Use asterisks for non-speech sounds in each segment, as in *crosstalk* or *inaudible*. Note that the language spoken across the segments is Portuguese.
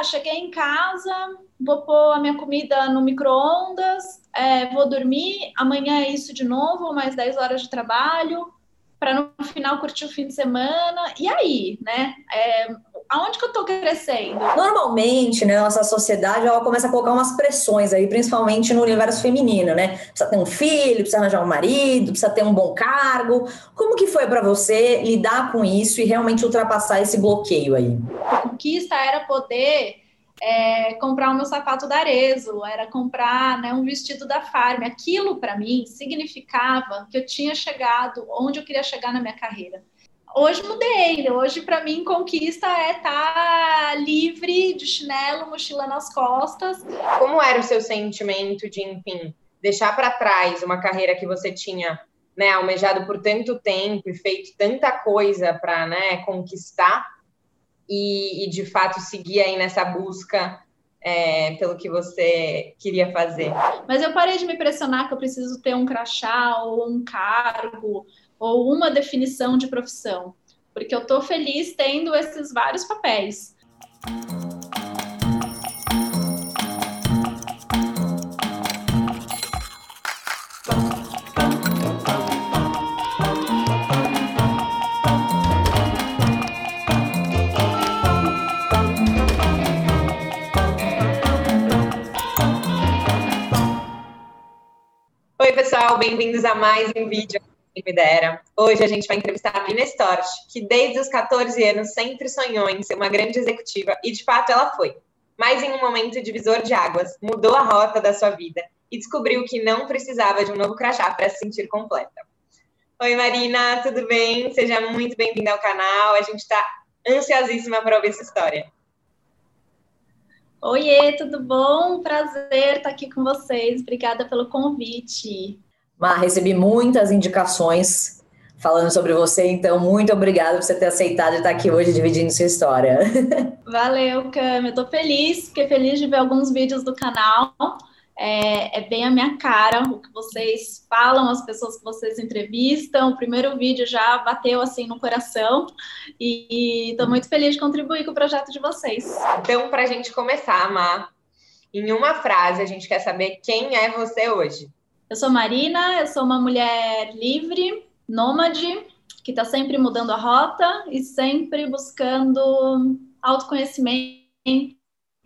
ah, cheguei em casa, vou pôr a minha comida no micro-ondas, é, vou dormir, amanhã é isso de novo, mais 10 horas de trabalho, para no final curtir o fim de semana. E aí, né? É, aonde que eu tô crescendo? Normalmente, né, nossa sociedade ela começa a colocar umas pressões aí, principalmente no universo feminino, né? Precisa ter um filho, precisa arranjar um marido, precisa ter um bom cargo. Como que foi para você lidar com isso e realmente ultrapassar esse bloqueio aí? A conquista era poder é, comprar o meu sapato da Arezzo, era comprar né, um vestido da Farm. Aquilo, para mim, significava que eu tinha chegado onde eu queria chegar na minha carreira. Hoje mudei, hoje para mim conquista é estar tá livre de chinelo, mochila nas costas. Como era o seu sentimento de, enfim, deixar para trás uma carreira que você tinha né, almejado por tanto tempo e feito tanta coisa para né, conquistar e, e, de fato seguir aí nessa busca é, pelo que você queria fazer. Mas eu parei de me pressionar que eu preciso ter um crachá ou um cargo ou uma definição de profissão, porque eu estou feliz tendo esses vários papéis. Oi, pessoal, bem-vindos a mais um vídeo quem me dera. Hoje a gente vai entrevistar a Mina Storch, que desde os 14 anos sempre sonhou em ser uma grande executiva e de fato ela foi. Mas em um momento divisor de águas, mudou a rota da sua vida e descobriu que não precisava de um novo crachá para se sentir completa. Oi Marina, tudo bem? Seja muito bem-vinda ao canal. A gente está ansiosíssima para ouvir essa história. Oiê, tudo bom? Prazer estar aqui com vocês. Obrigada pelo convite. Mar, recebi muitas indicações falando sobre você, então muito obrigada por você ter aceitado estar aqui hoje dividindo sua história. *laughs* Valeu, Cam. Eu tô feliz, fiquei feliz de ver alguns vídeos do canal. É, é, bem a minha cara, o que vocês falam, as pessoas que vocês entrevistam. O primeiro vídeo já bateu assim no coração e estou muito feliz de contribuir com o projeto de vocês. Então, para a gente começar, Mar, em uma frase, a gente quer saber quem é você hoje. Eu sou Marina, eu sou uma mulher livre, nômade, que está sempre mudando a rota e sempre buscando autoconhecimento,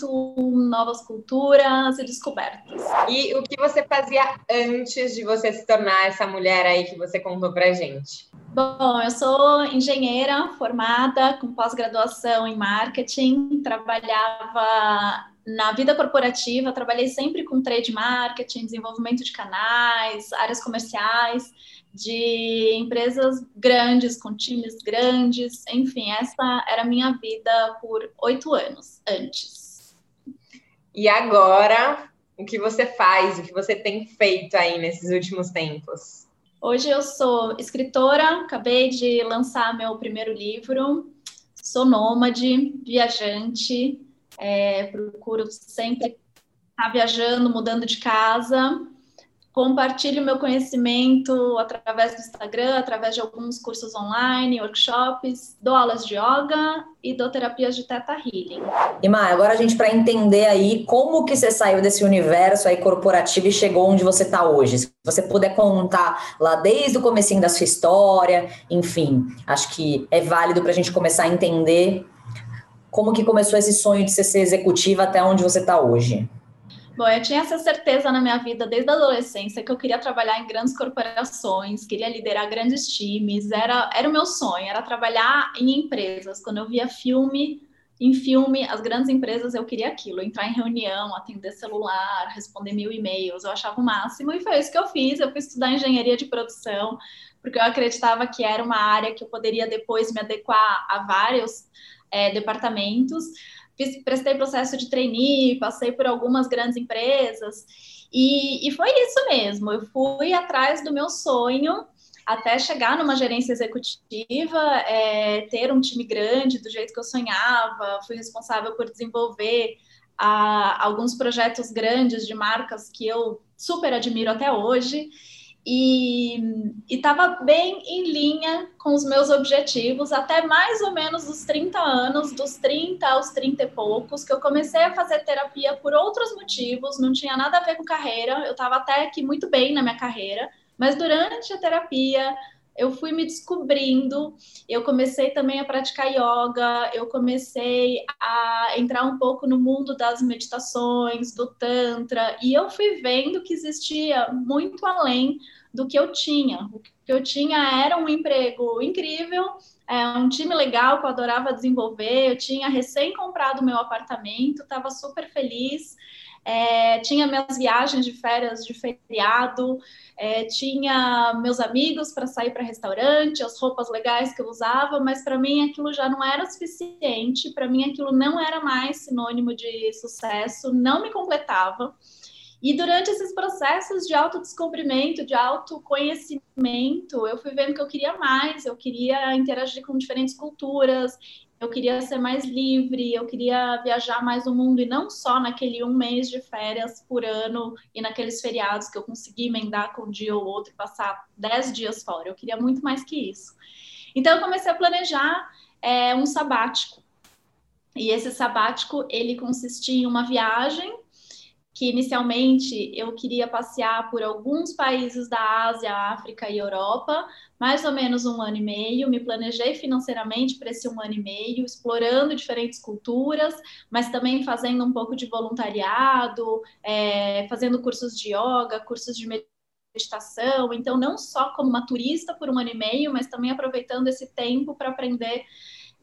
novas culturas e descobertas. E o que você fazia antes de você se tornar essa mulher aí que você contou pra gente? Bom, eu sou engenheira formada com pós-graduação em marketing, trabalhava na vida corporativa, trabalhei sempre com trade marketing, desenvolvimento de canais, áreas comerciais, de empresas grandes, com times grandes, enfim, essa era a minha vida por oito anos antes. E agora, o que você faz, o que você tem feito aí nesses últimos tempos? Hoje eu sou escritora, acabei de lançar meu primeiro livro, sou nômade, viajante, é, procuro sempre estar tá viajando, mudando de casa. Compartilho meu conhecimento através do Instagram, através de alguns cursos online, workshops, dou aulas de yoga e dou terapias de Theta Healing. E Má, agora a gente para entender aí como que você saiu desse universo aí corporativo e chegou onde você está hoje. Se você puder contar lá desde o comecinho da sua história, enfim, acho que é válido para a gente começar a entender como que começou esse sonho de ser, ser executiva até onde você está hoje? Bom, eu tinha essa certeza na minha vida desde a adolescência que eu queria trabalhar em grandes corporações, queria liderar grandes times, era, era o meu sonho, era trabalhar em empresas. Quando eu via filme, em filme, as grandes empresas, eu queria aquilo, entrar em reunião, atender celular, responder mil e-mails, eu achava o máximo, e foi isso que eu fiz, eu fui estudar engenharia de produção, porque eu acreditava que era uma área que eu poderia depois me adequar a vários é, departamentos. Fiz, prestei processo de trainee, passei por algumas grandes empresas, e, e foi isso mesmo. Eu fui atrás do meu sonho até chegar numa gerência executiva, é, ter um time grande do jeito que eu sonhava, fui responsável por desenvolver a, alguns projetos grandes de marcas que eu super admiro até hoje. E estava bem em linha com os meus objetivos, até mais ou menos os 30 anos, dos 30 aos 30 e poucos, que eu comecei a fazer terapia por outros motivos, não tinha nada a ver com carreira, eu estava até aqui muito bem na minha carreira, mas durante a terapia eu fui me descobrindo, eu comecei também a praticar yoga, eu comecei a entrar um pouco no mundo das meditações, do tantra, e eu fui vendo que existia muito além do que eu tinha. O que eu tinha era um emprego incrível, é, um time legal que eu adorava desenvolver, eu tinha recém comprado meu apartamento, estava super feliz, é, tinha minhas viagens de férias de feriado, é, tinha meus amigos para sair para restaurante, as roupas legais que eu usava, mas para mim aquilo já não era suficiente, para mim aquilo não era mais sinônimo de sucesso, não me completava. E durante esses processos de autodescobrimento, de autoconhecimento, eu fui vendo que eu queria mais, eu queria interagir com diferentes culturas, eu queria ser mais livre, eu queria viajar mais no mundo e não só naquele um mês de férias por ano e naqueles feriados que eu consegui emendar com um dia ou outro e passar dez dias fora. Eu queria muito mais que isso. Então eu comecei a planejar é, um sabático. E esse sabático ele consistia em uma viagem que inicialmente eu queria passear por alguns países da Ásia, África e Europa, mais ou menos um ano e meio. Me planejei financeiramente para esse um ano e meio, explorando diferentes culturas, mas também fazendo um pouco de voluntariado, é, fazendo cursos de yoga, cursos de meditação. Então, não só como uma turista por um ano e meio, mas também aproveitando esse tempo para aprender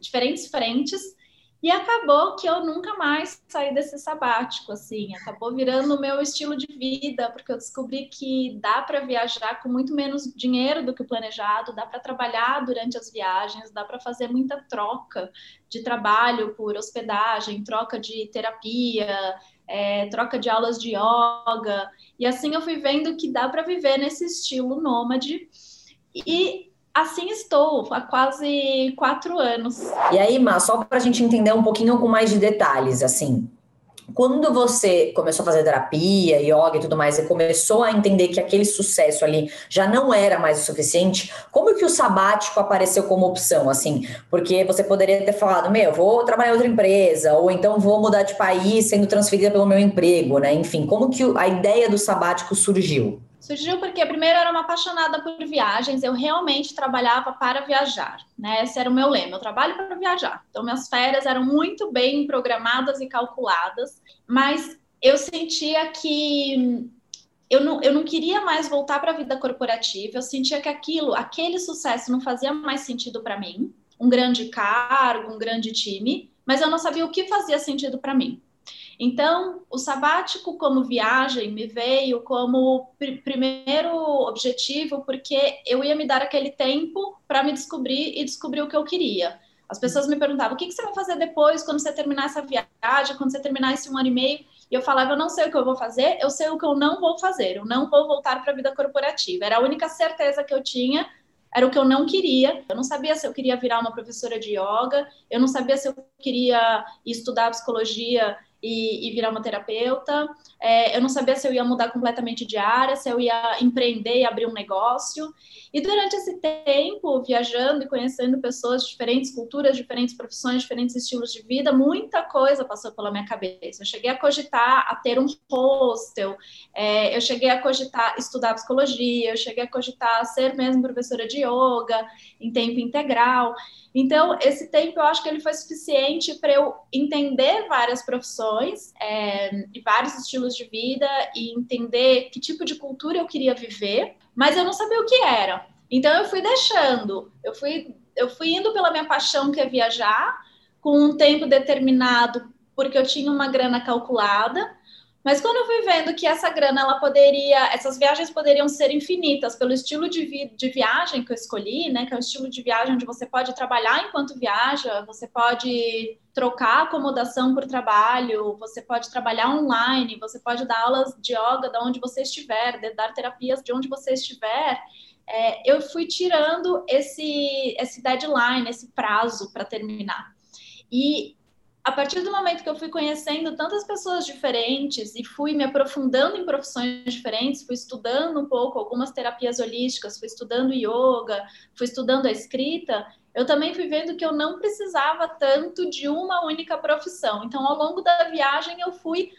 diferentes frentes e acabou que eu nunca mais saí desse sabático, assim, acabou virando o meu estilo de vida, porque eu descobri que dá para viajar com muito menos dinheiro do que o planejado, dá para trabalhar durante as viagens, dá para fazer muita troca de trabalho por hospedagem, troca de terapia, é, troca de aulas de yoga, e assim eu fui vendo que dá para viver nesse estilo nômade. E Assim estou, há quase quatro anos. E aí, Má, só para a gente entender um pouquinho com mais de detalhes, assim, quando você começou a fazer terapia, yoga e tudo mais, e começou a entender que aquele sucesso ali já não era mais o suficiente, como que o sabático apareceu como opção, assim? Porque você poderia ter falado, meu, vou trabalhar em outra empresa, ou então vou mudar de país sendo transferida pelo meu emprego, né? Enfim, como que a ideia do sabático surgiu? Surgiu porque primeiro eu era uma apaixonada por viagens, eu realmente trabalhava para viajar, né? Esse era o meu lema, eu trabalho para viajar. Então minhas férias eram muito bem programadas e calculadas, mas eu sentia que eu não, eu não queria mais voltar para a vida corporativa, eu sentia que aquilo, aquele sucesso não fazia mais sentido para mim, um grande cargo, um grande time, mas eu não sabia o que fazia sentido para mim. Então, o sabático como viagem me veio como pr primeiro objetivo, porque eu ia me dar aquele tempo para me descobrir e descobrir o que eu queria. As pessoas me perguntavam: o que, que você vai fazer depois, quando você terminar essa viagem, quando você terminar esse um ano e meio? E eu falava: eu não sei o que eu vou fazer, eu sei o que eu não vou fazer, eu não vou voltar para a vida corporativa. Era a única certeza que eu tinha era o que eu não queria. Eu não sabia se eu queria virar uma professora de yoga, eu não sabia se eu queria estudar psicologia e, e virar uma terapeuta. É, eu não sabia se eu ia mudar completamente de área, se eu ia empreender e abrir um negócio. E durante esse tempo, viajando e conhecendo pessoas de diferentes culturas, diferentes profissões, diferentes estilos de vida, muita coisa passou pela minha cabeça. Eu cheguei a cogitar a ter um hostel, é, eu cheguei a cogitar estudar psicologia, eu cheguei a cogitar ser mesmo professora de yoga em tempo integral. Então, esse tempo eu acho que ele foi suficiente para eu entender várias profissões é, e vários estilos de vida e entender que tipo de cultura eu queria viver, mas eu não sabia o que era. Então, eu fui deixando, eu fui, eu fui indo pela minha paixão, que é viajar, com um tempo determinado, porque eu tinha uma grana calculada, mas quando eu fui vendo que essa grana, ela poderia, essas viagens poderiam ser infinitas pelo estilo de, vi, de viagem que eu escolhi, né? Que é o estilo de viagem onde você pode trabalhar enquanto viaja, você pode trocar acomodação por trabalho, você pode trabalhar online, você pode dar aulas de yoga de onde você estiver, dar terapias de onde você estiver. É, eu fui tirando esse, esse deadline, esse prazo para terminar. E a partir do momento que eu fui conhecendo tantas pessoas diferentes e fui me aprofundando em profissões diferentes, fui estudando um pouco algumas terapias holísticas, fui estudando yoga, fui estudando a escrita, eu também fui vendo que eu não precisava tanto de uma única profissão. Então, ao longo da viagem, eu fui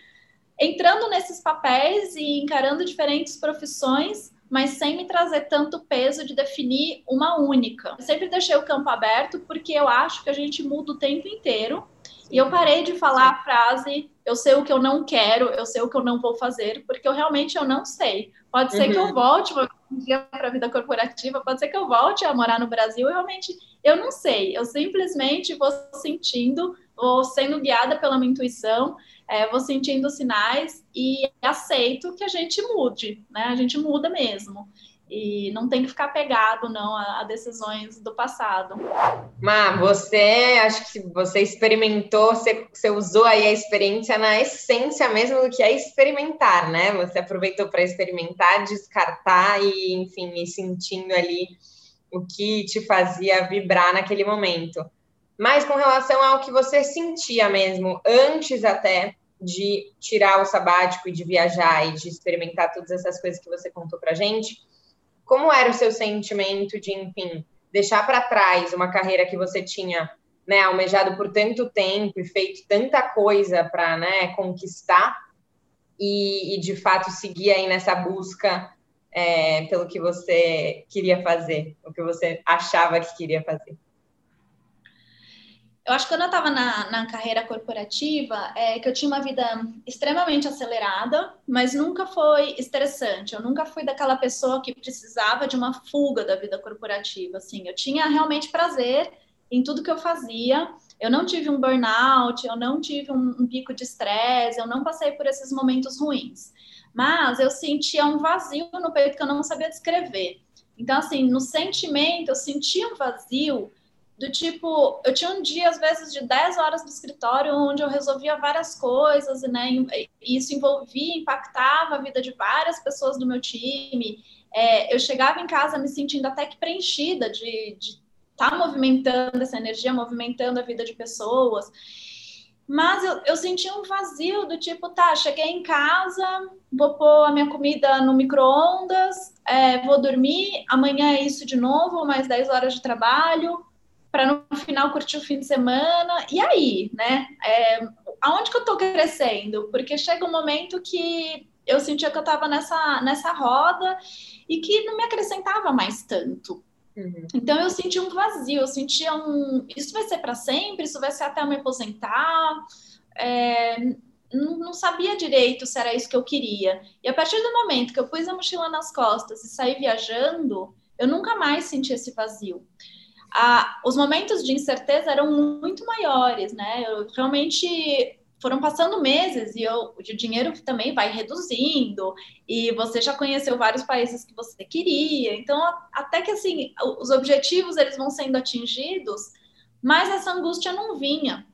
entrando nesses papéis e encarando diferentes profissões, mas sem me trazer tanto peso de definir uma única. Eu sempre deixei o campo aberto porque eu acho que a gente muda o tempo inteiro. E eu parei de falar a frase eu sei o que eu não quero, eu sei o que eu não vou fazer, porque eu realmente eu não sei. Pode ser uhum. que eu uhum. volte um dia para a vida corporativa, pode ser que eu volte a morar no Brasil, eu realmente eu não sei. Eu simplesmente vou sentindo, vou sendo guiada pela minha intuição, é, vou sentindo sinais e aceito que a gente mude, né? A gente muda mesmo e não tem que ficar pegado não a, a, decisões do passado. Má, você acho que você experimentou, você, você usou aí a experiência na essência mesmo do que é experimentar, né? Você aproveitou para experimentar, descartar e, enfim, ir sentindo ali o que te fazia vibrar naquele momento. Mas com relação ao que você sentia mesmo, antes até de tirar o sabático e de viajar e de experimentar todas essas coisas que você contou para gente, como era o seu sentimento de, enfim, deixar para trás uma carreira que você tinha né, almejado por tanto tempo e feito tanta coisa para né, conquistar e, e, de fato seguir aí nessa busca é, pelo que você queria fazer, o que você achava que queria fazer? Eu acho que quando eu estava na, na, carreira corporativa, é que eu tinha uma vida extremamente acelerada, mas nunca foi estressante. Eu nunca fui daquela pessoa que precisava de uma fuga da vida corporativa. Assim, eu tinha realmente prazer em tudo que eu fazia. Eu não tive um burnout, eu não tive um, um pico de estresse, eu não passei por esses momentos ruins. Mas eu sentia um vazio no peito que eu não sabia descrever. Então, assim, no sentimento, eu sentia um vazio do tipo, eu tinha um dia, às vezes, de 10 horas no escritório, onde eu resolvia várias coisas, né? E isso envolvia, impactava a vida de várias pessoas do meu time. É, eu chegava em casa me sentindo até que preenchida de estar tá movimentando essa energia, movimentando a vida de pessoas. Mas eu, eu sentia um vazio do tipo, tá, cheguei em casa, vou pôr a minha comida no micro-ondas, é, vou dormir, amanhã é isso de novo, mais 10 horas de trabalho, para no final curtir o fim de semana. E aí, né? É, aonde que eu estou crescendo? Porque chega um momento que eu sentia que eu estava nessa, nessa roda e que não me acrescentava mais tanto. Uhum. Então eu senti um vazio, eu sentia um. Isso vai ser para sempre, isso vai ser até eu me aposentar. É, não, não, sabia direito se era isso que eu queria. E a partir do momento que eu pus a mochila nas costas e saí viajando, eu nunca mais senti esse vazio a, os momentos de incerteza eram muito maiores, né? Eu realmente foram passando meses e eu, o dinheiro também vai reduzindo e você já conheceu vários países que você queria, então até que assim os objetivos eles vão sendo atingidos, mas essa angústia não vinha.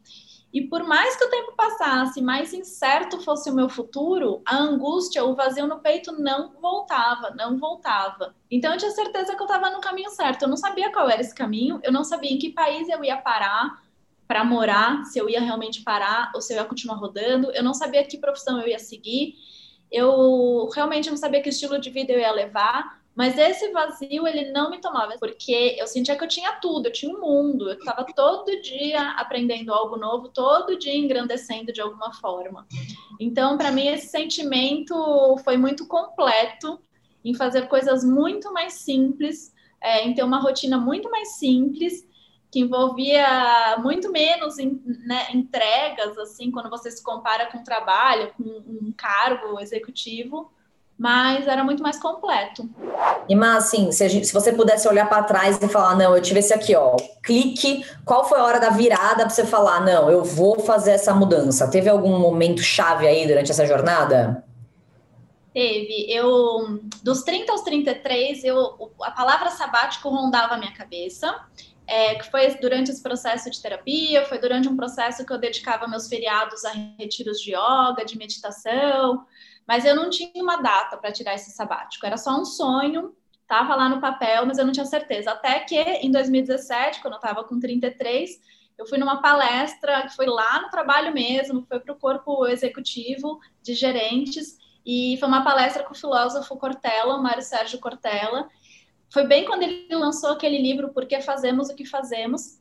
E por mais que o tempo passasse, mais incerto fosse o meu futuro, a angústia, o vazio no peito não voltava, não voltava. Então eu tinha certeza que eu estava no caminho certo. Eu não sabia qual era esse caminho, eu não sabia em que país eu ia parar para morar, se eu ia realmente parar ou se eu ia continuar rodando. Eu não sabia que profissão eu ia seguir. Eu realmente não sabia que estilo de vida eu ia levar. Mas esse vazio, ele não me tomava, porque eu sentia que eu tinha tudo, eu tinha um mundo, eu estava todo dia aprendendo algo novo, todo dia engrandecendo de alguma forma. Então, para mim, esse sentimento foi muito completo em fazer coisas muito mais simples, é, em ter uma rotina muito mais simples, que envolvia muito menos né, entregas, assim, quando você se compara com trabalho, com um cargo executivo mas era muito mais completo. E mas assim, se, gente, se você pudesse olhar para trás e falar, não, eu tive esse aqui, ó, clique, qual foi a hora da virada para você falar, não, eu vou fazer essa mudança? Teve algum momento chave aí durante essa jornada? Teve. Eu, dos 30 aos 33, eu, a palavra sabático rondava a minha cabeça. É, que foi durante esse processo de terapia, foi durante um processo que eu dedicava meus feriados a retiros de yoga, de meditação, mas eu não tinha uma data para tirar esse sabático, era só um sonho, estava lá no papel, mas eu não tinha certeza. Até que em 2017, quando eu estava com 33, eu fui numa palestra que foi lá no trabalho mesmo, foi para o corpo executivo de gerentes, e foi uma palestra com o filósofo Cortella, o Mário Sérgio Cortella. Foi bem quando ele lançou aquele livro Por que Fazemos o que Fazemos.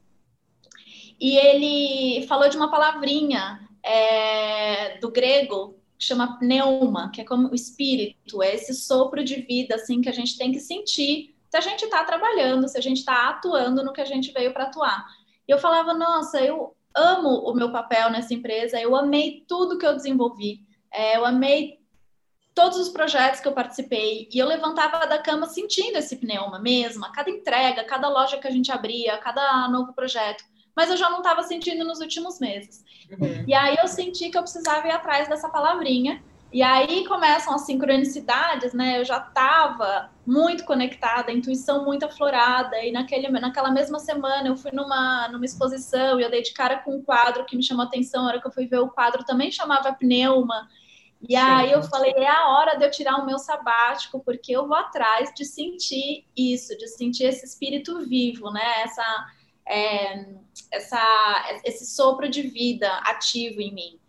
E ele falou de uma palavrinha é, do grego que chama pneuma, que é como o espírito, é esse sopro de vida assim que a gente tem que sentir se a gente está trabalhando, se a gente está atuando no que a gente veio para atuar. E eu falava, nossa, eu amo o meu papel nessa empresa, eu amei tudo que eu desenvolvi, é, eu amei todos os projetos que eu participei, e eu levantava da cama sentindo esse pneuma mesmo, cada entrega, cada loja que a gente abria, cada novo projeto, mas eu já não estava sentindo nos últimos meses. Uhum. E aí eu senti que eu precisava ir atrás dessa palavrinha, e aí começam as sincronicidades, né? Eu já estava muito conectada, a intuição muito aflorada, e naquele, naquela mesma semana eu fui numa, numa exposição e eu dei de cara com um quadro que me chamou a atenção, a hora que eu fui ver o quadro também chamava Pneuma, e aí eu falei, é a hora de eu tirar o meu sabático, porque eu vou atrás de sentir isso, de sentir esse espírito vivo, né? Essa, é, essa, esse sopro de vida ativo em mim.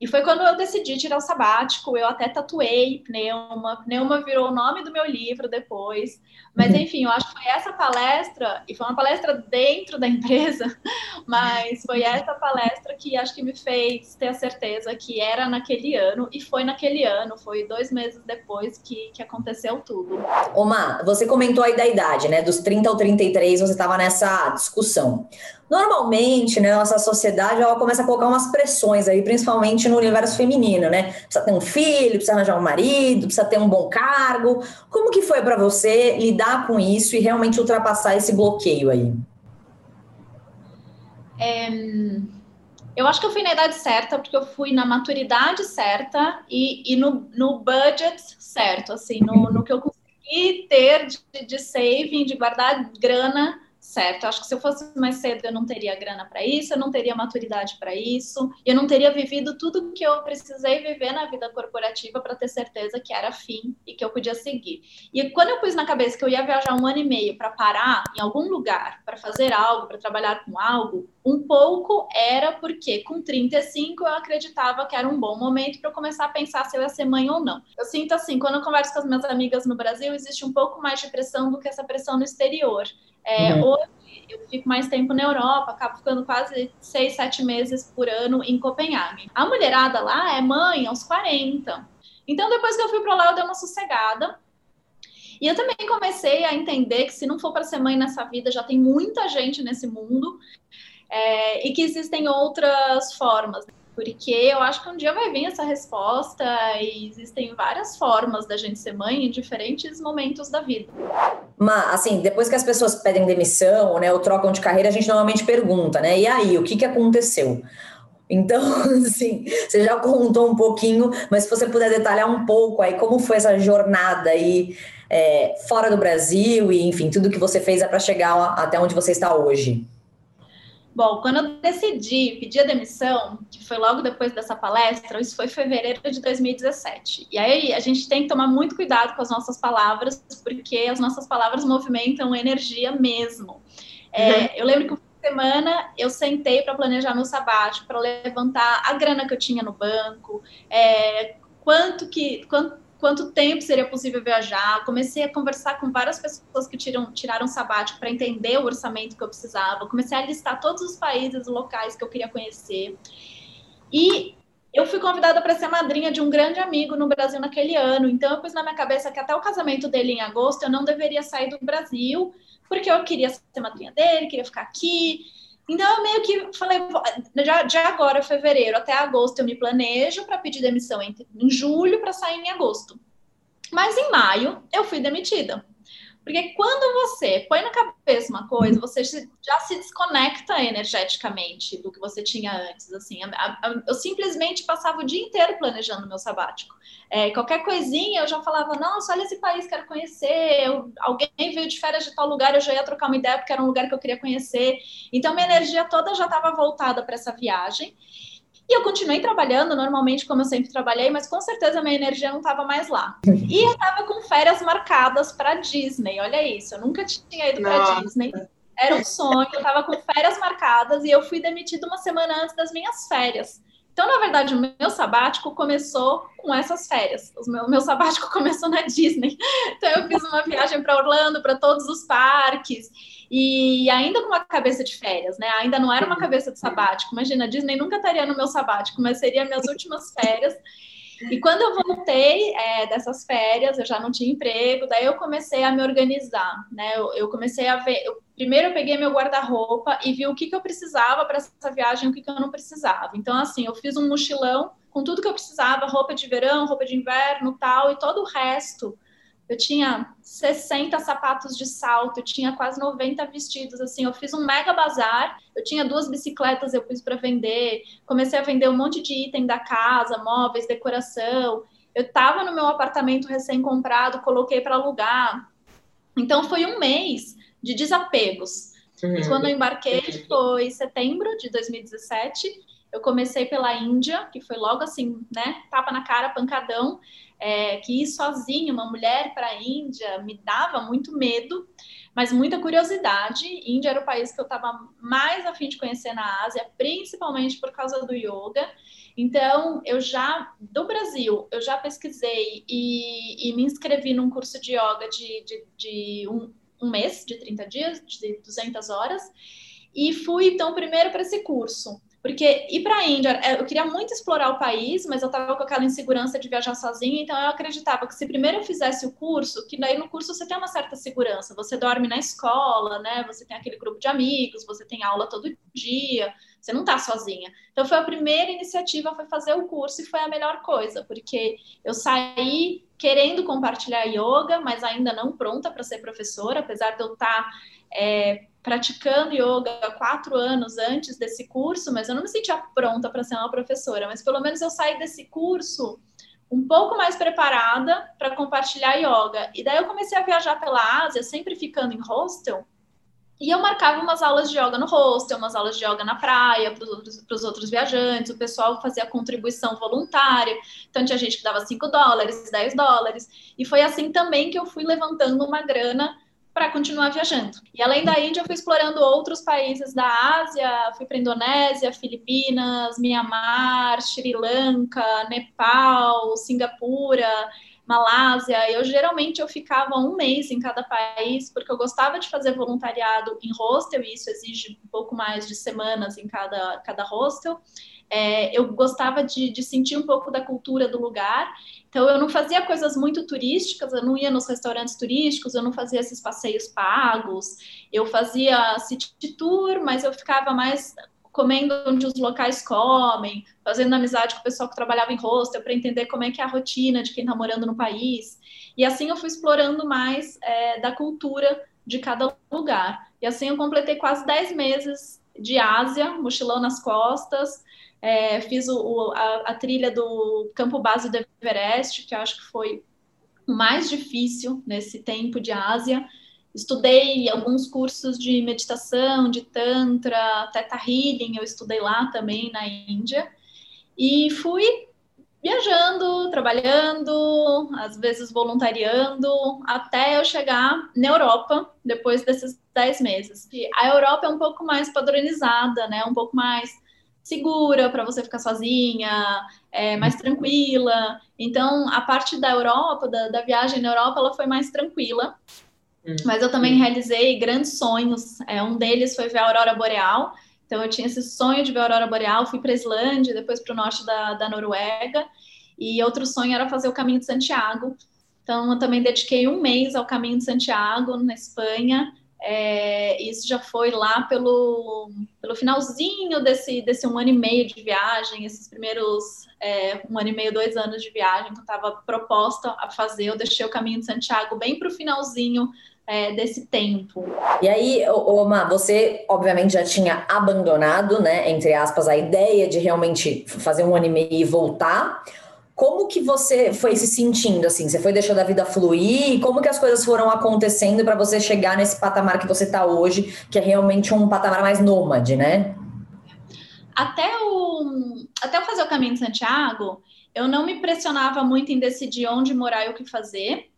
E foi quando eu decidi tirar o sabático, eu até tatuei Pneuma, Pneuma virou o nome do meu livro depois. Mas, enfim, eu acho que foi essa palestra, e foi uma palestra dentro da empresa, *laughs* mas foi essa palestra que acho que me fez ter a certeza que era naquele ano, e foi naquele ano, foi dois meses depois que, que aconteceu tudo. Oma, você comentou aí da idade, né? Dos 30 ao 33, você estava nessa discussão. Normalmente, né, nossa sociedade ela começa a colocar umas pressões aí, principalmente no universo feminino, né? Precisa ter um filho, precisa arranjar um marido, precisa ter um bom cargo. Como que foi para você lidar com isso e realmente ultrapassar esse bloqueio aí? É, eu acho que eu fui na idade certa, porque eu fui na maturidade certa e, e no, no budget certo, assim, no, no que eu consegui ter de, de saving, de guardar grana certo? Acho que se eu fosse mais cedo, eu não teria grana para isso, eu não teria maturidade para isso, eu não teria vivido tudo que eu precisei viver na vida corporativa para ter certeza que era fim e que eu podia seguir. E quando eu pus na cabeça que eu ia viajar um ano e meio para parar em algum lugar, para fazer algo, para trabalhar com algo, um pouco era porque com 35 eu acreditava que era um bom momento para eu começar a pensar se eu ia ser mãe ou não. Eu sinto assim, quando eu converso com as minhas amigas no Brasil, existe um pouco mais de pressão do que essa pressão no exterior. É, uhum. Hoje eu fico mais tempo na Europa, acabo ficando quase seis, sete meses por ano em Copenhague. A mulherada lá é mãe aos 40. Então, depois que eu fui para lá, eu dei uma sossegada. E eu também comecei a entender que se não for para ser mãe nessa vida, já tem muita gente nesse mundo é, e que existem outras formas porque eu acho que um dia vai vir essa resposta e existem várias formas da gente ser mãe em diferentes momentos da vida. Mas, assim, depois que as pessoas pedem demissão, né, ou trocam de carreira, a gente normalmente pergunta, né, e aí, o que, que aconteceu? Então, *laughs* assim, você já contou um pouquinho, mas se você puder detalhar um pouco aí, como foi essa jornada aí é, fora do Brasil e, enfim, tudo que você fez é para chegar até onde você está hoje. Bom, quando eu decidi pedir a demissão, que foi logo depois dessa palestra, isso foi em fevereiro de 2017. E aí a gente tem que tomar muito cuidado com as nossas palavras, porque as nossas palavras movimentam energia mesmo. É, uhum. Eu lembro que semana eu sentei para planejar meu sabático, para levantar a grana que eu tinha no banco, é, quanto que quanto, quanto tempo seria possível viajar. Comecei a conversar com várias pessoas que tiram, tiraram sabático para entender o orçamento que eu precisava. Comecei a listar todos os países locais que eu queria conhecer. E eu fui convidada para ser madrinha de um grande amigo no Brasil naquele ano. Então eu pus na minha cabeça que até o casamento dele em agosto eu não deveria sair do Brasil, porque eu queria ser madrinha dele, queria ficar aqui. Então, eu meio que falei, já, de agora, fevereiro até agosto, eu me planejo para pedir demissão em, em julho para sair em agosto. Mas em maio, eu fui demitida. Porque quando você põe na cabeça uma coisa, você já se desconecta energeticamente do que você tinha antes. Assim, eu simplesmente passava o dia inteiro planejando meu sabático. É, qualquer coisinha eu já falava, nossa, olha esse país, quero conhecer. Eu, alguém veio de férias de tal lugar, eu já ia trocar uma ideia porque era um lugar que eu queria conhecer. Então minha energia toda já estava voltada para essa viagem. E eu continuei trabalhando normalmente, como eu sempre trabalhei, mas com certeza minha energia não estava mais lá. E eu estava com férias marcadas para Disney, olha isso, eu nunca tinha ido para Disney. Era um sonho, eu estava com férias marcadas e eu fui demitida uma semana antes das minhas férias. Então, na verdade, o meu sabático começou com essas férias. O meu, meu sabático *laughs* começou na Disney. Então, eu fiz uma viagem para Orlando, para todos os parques. E ainda com uma cabeça de férias, né? Ainda não era uma cabeça de sabático. Imagina, a Disney nunca estaria no meu sabático, mas seria minhas últimas férias. E quando eu voltei é, dessas férias, eu já não tinha emprego, daí eu comecei a me organizar, né? Eu, eu comecei a ver. Eu, primeiro eu peguei meu guarda-roupa e vi o que, que eu precisava para essa viagem, o que, que eu não precisava. Então, assim, eu fiz um mochilão com tudo que eu precisava, roupa de verão, roupa de inverno, tal, e todo o resto eu tinha 60 sapatos de salto, eu tinha quase 90 vestidos, assim, eu fiz um mega bazar, eu tinha duas bicicletas, eu pus para vender, comecei a vender um monte de item da casa, móveis, decoração. Eu estava no meu apartamento recém-comprado, coloquei para alugar. Então foi um mês de desapegos. Uhum. Quando eu embarquei foi setembro de 2017. Eu comecei pela Índia, que foi logo assim, né? Tapa na cara, pancadão é, que ir sozinha, uma mulher para a Índia, me dava muito medo, mas muita curiosidade. Índia era o país que eu estava mais afim de conhecer na Ásia, principalmente por causa do yoga. Então, eu já, do Brasil, eu já pesquisei e, e me inscrevi num curso de yoga de, de, de um, um mês, de 30 dias, de 200 horas, e fui, então, primeiro para esse curso. Porque ir para a Índia, é, eu queria muito explorar o país, mas eu estava com aquela insegurança de viajar sozinha, então eu acreditava que se primeiro eu fizesse o curso, que daí no curso você tem uma certa segurança, você dorme na escola, né? Você tem aquele grupo de amigos, você tem aula todo dia, você não está sozinha. Então foi a primeira iniciativa foi fazer o curso e foi a melhor coisa, porque eu saí querendo compartilhar yoga, mas ainda não pronta para ser professora, apesar de eu estar tá, é, praticando yoga quatro anos antes desse curso, mas eu não me sentia pronta para ser uma professora. Mas pelo menos eu saí desse curso um pouco mais preparada para compartilhar yoga. E daí eu comecei a viajar pela Ásia, sempre ficando em hostel. E eu marcava umas aulas de yoga no hostel, umas aulas de yoga na praia para os outros, outros, viajantes. O pessoal fazia contribuição voluntária. Então tinha gente que dava 5 dólares, 10 dólares. E foi assim também que eu fui levantando uma grana para continuar viajando. E além da Índia, eu fui explorando outros países da Ásia, fui para Indonésia, Filipinas, Mianmar, Sri Lanka, Nepal, Singapura, Malásia. Eu geralmente eu ficava um mês em cada país porque eu gostava de fazer voluntariado em hostel e isso exige um pouco mais de semanas em cada cada hostel. É, eu gostava de, de sentir um pouco da cultura do lugar então, eu não fazia coisas muito turísticas, eu não ia nos restaurantes turísticos, eu não fazia esses passeios pagos, eu fazia city tour, mas eu ficava mais comendo onde os locais comem, fazendo amizade com o pessoal que trabalhava em hostel para entender como é que é a rotina de quem está morando no país. E assim eu fui explorando mais é, da cultura de cada lugar. E assim eu completei quase 10 meses de Ásia, mochilão nas costas, é, fiz o, o, a, a, trilha do campo base do Everest, que eu acho que foi o mais difícil nesse tempo de Ásia. Estudei alguns cursos de meditação, de Tantra, Theta Healing, eu estudei lá também na Índia. E fui viajando, trabalhando, às vezes voluntariando, até eu chegar na Europa, depois desses 10 meses. E a Europa é um pouco mais padronizada, né? Um pouco mais segura para você ficar sozinha, é, mais tranquila. Então, a parte da Europa, da, da viagem na Europa, ela foi mais tranquila. Hum. Mas eu também realizei grandes sonhos. É, um deles foi ver a aurora boreal. Então, eu tinha esse sonho de ver a aurora boreal. Fui para a Islândia, depois para o norte da, da Noruega. E outro sonho era fazer o caminho de Santiago. Então, eu também dediquei um mês ao caminho de Santiago, na Espanha. É, isso já foi lá pelo, pelo finalzinho desse, desse um ano e meio de viagem, esses primeiros é, um ano e meio, dois anos de viagem que eu estava proposta a fazer. Eu deixei o caminho de Santiago bem para o finalzinho é, desse tempo. E aí, Oma, você obviamente já tinha abandonado, né, entre aspas, a ideia de realmente fazer um ano e meio e voltar. Como que você foi se sentindo assim? Você foi deixando a vida fluir? Como que as coisas foram acontecendo para você chegar nesse patamar que você está hoje, que é realmente um patamar mais nômade, né? Até o até eu fazer o caminho de Santiago, eu não me pressionava muito em decidir onde morar e o que fazer.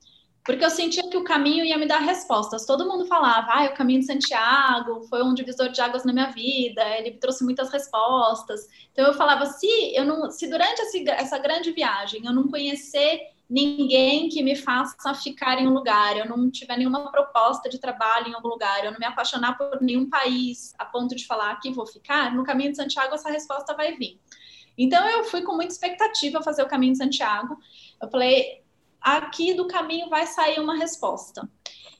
Porque eu sentia que o caminho ia me dar respostas. Todo mundo falava, ah, o caminho de Santiago foi um divisor de águas na minha vida, ele me trouxe muitas respostas. Então eu falava, se eu não, se durante essa grande viagem eu não conhecer ninguém que me faça ficar em um lugar, eu não tiver nenhuma proposta de trabalho em algum lugar, eu não me apaixonar por nenhum país a ponto de falar aqui vou ficar, no caminho de Santiago essa resposta vai vir. Então eu fui com muita expectativa fazer o caminho de Santiago. Eu falei, aqui do caminho vai sair uma resposta.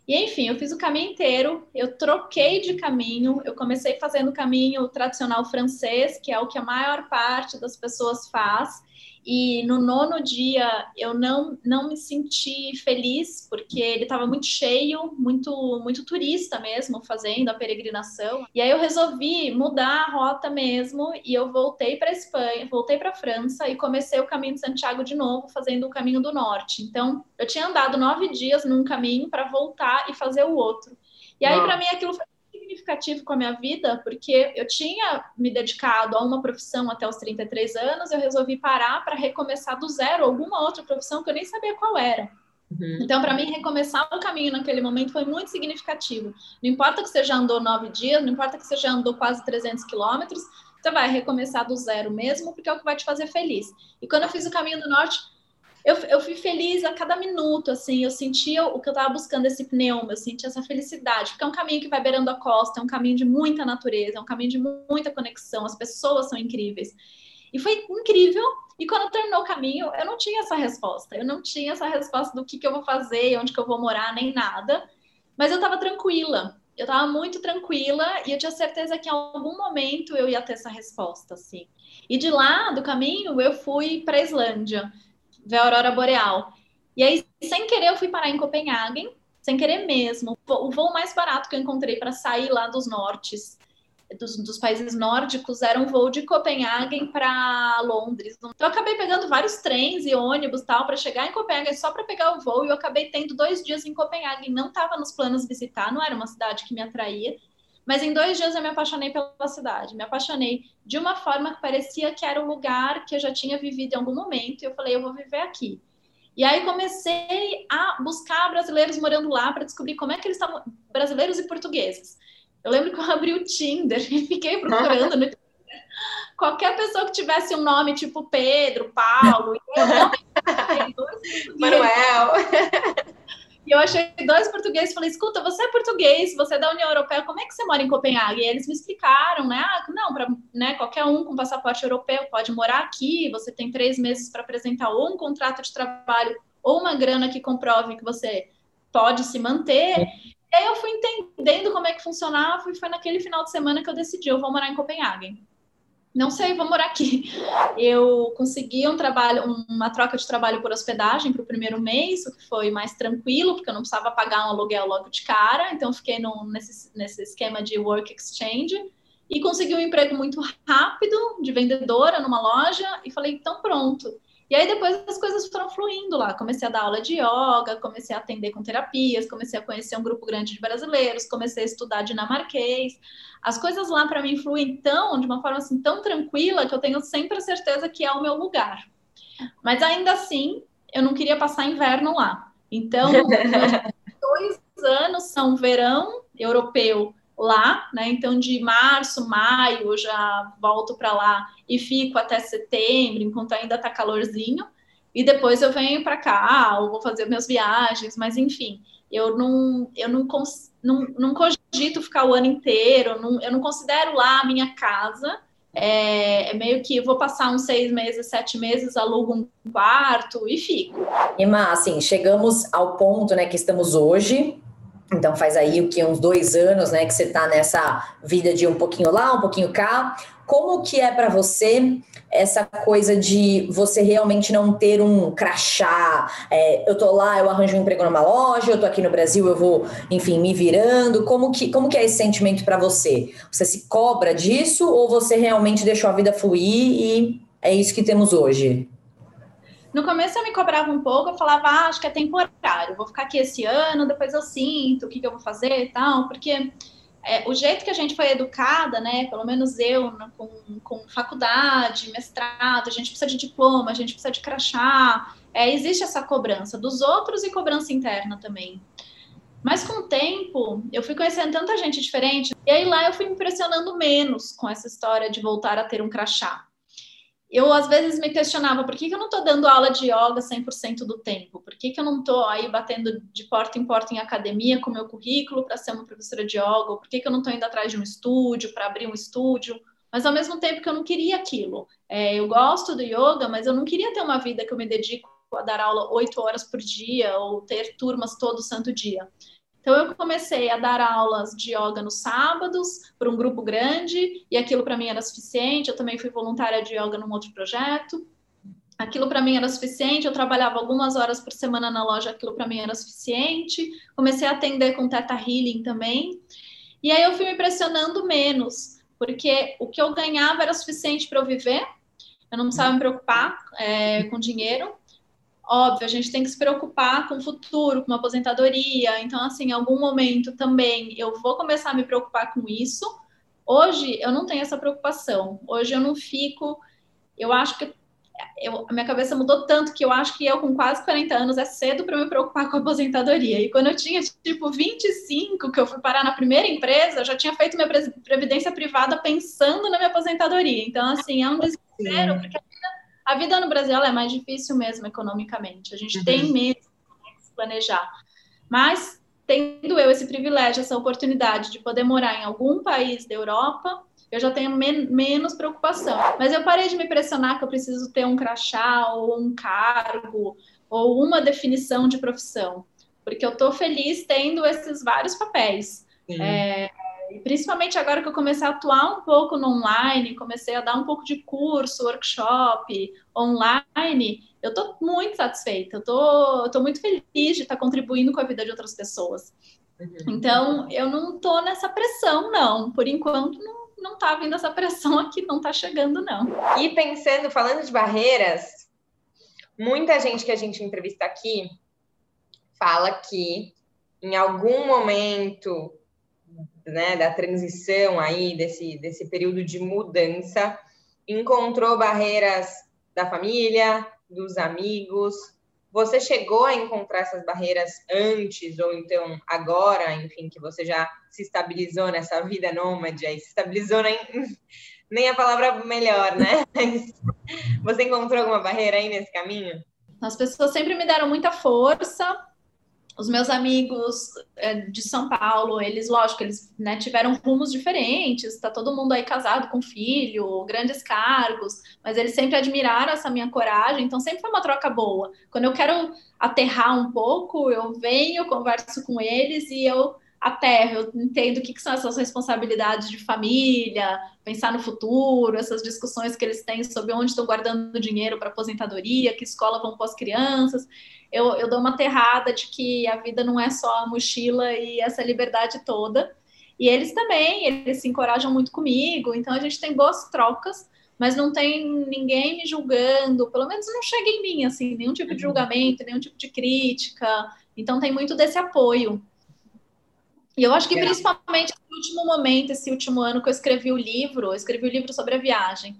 E enfim, eu fiz o caminho inteiro, eu troquei de caminho, eu comecei fazendo o caminho tradicional francês, que é o que a maior parte das pessoas faz, e no nono dia eu não, não me senti feliz, porque ele estava muito cheio, muito, muito turista mesmo, fazendo a peregrinação. E aí eu resolvi mudar a rota mesmo, e eu voltei para Espanha, voltei para França e comecei o caminho de Santiago de novo, fazendo o caminho do norte. Então, eu tinha andado nove dias num caminho para voltar e fazer o outro. E aí, para mim, aquilo foi significativo com a minha vida, porque eu tinha me dedicado a uma profissão até os 33 anos, eu resolvi parar para recomeçar do zero alguma outra profissão que eu nem sabia qual era. Uhum. Então, para mim, recomeçar o caminho naquele momento foi muito significativo. Não importa que você já andou nove dias, não importa que você já andou quase 300 quilômetros, você vai recomeçar do zero mesmo, porque é o que vai te fazer feliz. E quando eu fiz o caminho do norte, eu, eu fui feliz a cada minuto, assim, eu sentia o que eu estava buscando, esse pneuma, eu sentia essa felicidade, porque é um caminho que vai beirando a costa, é um caminho de muita natureza, é um caminho de muita conexão, as pessoas são incríveis. E foi incrível, e quando terminou o caminho, eu não tinha essa resposta, eu não tinha essa resposta do que, que eu vou fazer, onde que eu vou morar, nem nada, mas eu estava tranquila, eu estava muito tranquila, e eu tinha certeza que em algum momento eu ia ter essa resposta, assim. E de lá, do caminho, eu fui para a Islândia, ver a aurora boreal. E aí, sem querer, eu fui parar em Copenhague, sem querer mesmo. O voo mais barato que eu encontrei para sair lá dos nortes, dos, dos, países nórdicos, era um voo de Copenhague para Londres. Então, eu acabei pegando vários trens e ônibus tal para chegar em Copenhague só para pegar o voo. E eu acabei tendo dois dias em Copenhague. Não estava nos planos visitar, não era uma cidade que me atraía. Mas em dois dias eu me apaixonei pela cidade. Me apaixonei de uma forma que parecia que era um lugar que eu já tinha vivido em algum momento. E eu falei, eu vou viver aqui. E aí comecei a buscar brasileiros morando lá para descobrir como é que eles estavam, brasileiros e portugueses. Eu lembro que eu abri o Tinder e fiquei procurando no qualquer pessoa que tivesse um nome tipo Pedro, Paulo, *laughs* Manuel. E eu achei dois portugueses, falei, escuta, você é português, você é da União Europeia, como é que você mora em Copenhague? E eles me explicaram, né? Ah, não, para né, qualquer um com passaporte europeu pode morar aqui, você tem três meses para apresentar ou um contrato de trabalho ou uma grana que comprove que você pode se manter. E aí eu fui entendendo como é que funcionava e foi naquele final de semana que eu decidi, eu vou morar em Copenhague não sei, vou morar aqui. Eu consegui um trabalho, uma troca de trabalho por hospedagem para o primeiro mês, o que foi mais tranquilo, porque eu não precisava pagar um aluguel logo de cara, então fiquei nesse, nesse esquema de work exchange e consegui um emprego muito rápido de vendedora numa loja e falei, então pronto. E aí depois as coisas foram fluindo lá. Comecei a dar aula de yoga, comecei a atender com terapias, comecei a conhecer um grupo grande de brasileiros, comecei a estudar dinamarquês. As coisas lá para mim fluem tão, de uma forma assim tão tranquila que eu tenho sempre a certeza que é o meu lugar. Mas ainda assim, eu não queria passar inverno lá. Então, *laughs* dois anos são verão europeu lá, né? Então, de março, maio, eu já volto para lá e fico até setembro, enquanto ainda tá calorzinho. E depois eu venho para cá, ou vou fazer minhas viagens, mas enfim, eu não, eu não, não, não cogito ficar o ano inteiro, não, eu não considero lá a minha casa. É, é, meio que vou passar uns seis meses, sete meses, alugo um quarto e fico. Ima, assim, chegamos ao ponto, né, que estamos hoje, então faz aí o que uns dois anos, né, que você está nessa vida de um pouquinho lá, um pouquinho cá. Como que é para você essa coisa de você realmente não ter um crachá? É, eu tô lá, eu arranjo um emprego numa loja, eu tô aqui no Brasil, eu vou, enfim, me virando. Como que, como que é esse sentimento para você? Você se cobra disso ou você realmente deixou a vida fluir e é isso que temos hoje? No começo eu me cobrava um pouco, eu falava, ah, acho que é temporário, vou ficar aqui esse ano, depois eu sinto o que, que eu vou fazer e tal, porque é, o jeito que a gente foi educada, né, pelo menos eu, com, com faculdade, mestrado, a gente precisa de diploma, a gente precisa de crachá, é, existe essa cobrança dos outros e cobrança interna também. Mas com o tempo, eu fui conhecendo tanta gente diferente, e aí lá eu fui me impressionando menos com essa história de voltar a ter um crachá. Eu, às vezes, me questionava por que, que eu não estou dando aula de yoga 100% do tempo? Por que, que eu não estou aí batendo de porta em porta em academia com meu currículo para ser uma professora de yoga? Por que, que eu não estou indo atrás de um estúdio, para abrir um estúdio? Mas, ao mesmo tempo que eu não queria aquilo. É, eu gosto do yoga, mas eu não queria ter uma vida que eu me dedico a dar aula oito horas por dia ou ter turmas todo santo dia. Então eu comecei a dar aulas de yoga nos sábados para um grupo grande e aquilo para mim era suficiente. Eu também fui voluntária de yoga num outro projeto. Aquilo para mim era suficiente. Eu trabalhava algumas horas por semana na loja, aquilo para mim era suficiente. Comecei a atender com Teta Healing também. E aí eu fui me pressionando menos, porque o que eu ganhava era suficiente para eu viver. Eu não precisava me preocupar é, com dinheiro. Óbvio, a gente tem que se preocupar com o futuro, com a aposentadoria. Então, assim, em algum momento também eu vou começar a me preocupar com isso. Hoje eu não tenho essa preocupação. Hoje eu não fico. Eu acho que eu, a minha cabeça mudou tanto que eu acho que eu, com quase 40 anos, é cedo para me preocupar com a aposentadoria. E quando eu tinha, tipo, 25, que eu fui parar na primeira empresa, eu já tinha feito minha previdência privada pensando na minha aposentadoria. Então, assim, é um desespero, porque a vida no Brasil é mais difícil mesmo economicamente. A gente uhum. tem medo de se planejar. Mas, tendo eu esse privilégio, essa oportunidade de poder morar em algum país da Europa, eu já tenho men menos preocupação. Mas eu parei de me pressionar que eu preciso ter um crachá ou um cargo ou uma definição de profissão, porque eu estou feliz tendo esses vários papéis. É, e principalmente agora que eu comecei a atuar um pouco no online, comecei a dar um pouco de curso, workshop online, eu estou muito satisfeita, eu tô, tô muito feliz de estar contribuindo com a vida de outras pessoas. Uhum. Então, eu não estou nessa pressão, não. Por enquanto, não, não tá vindo essa *laughs* pressão aqui, não está chegando, não. E pensando, falando de barreiras, muita gente que a gente entrevista aqui fala que em algum momento né, da transição aí, desse, desse período de mudança, encontrou barreiras da família, dos amigos. Você chegou a encontrar essas barreiras antes, ou então agora, enfim, que você já se estabilizou nessa vida nômade, aí se estabilizou nem, *laughs* nem a palavra melhor, né? *laughs* você encontrou alguma barreira aí nesse caminho? As pessoas sempre me deram muita força, os meus amigos é, de São Paulo, eles, lógico, eles né, tiveram rumos diferentes, está todo mundo aí casado com filho, grandes cargos, mas eles sempre admiraram essa minha coragem, então sempre foi uma troca boa. Quando eu quero aterrar um pouco, eu venho, converso com eles e eu aterro, eu entendo o que, que são essas responsabilidades de família, pensar no futuro, essas discussões que eles têm sobre onde estão guardando dinheiro para aposentadoria, que escola vão as crianças eu, eu dou uma terrada de que a vida não é só a mochila e essa liberdade toda. E eles também, eles se encorajam muito comigo, então a gente tem boas trocas, mas não tem ninguém me julgando, pelo menos não chega em mim, assim, nenhum tipo de uhum. julgamento, nenhum tipo de crítica. Então tem muito desse apoio. E eu acho que é. principalmente no último momento, esse último ano que eu escrevi o livro, eu escrevi o livro sobre a viagem.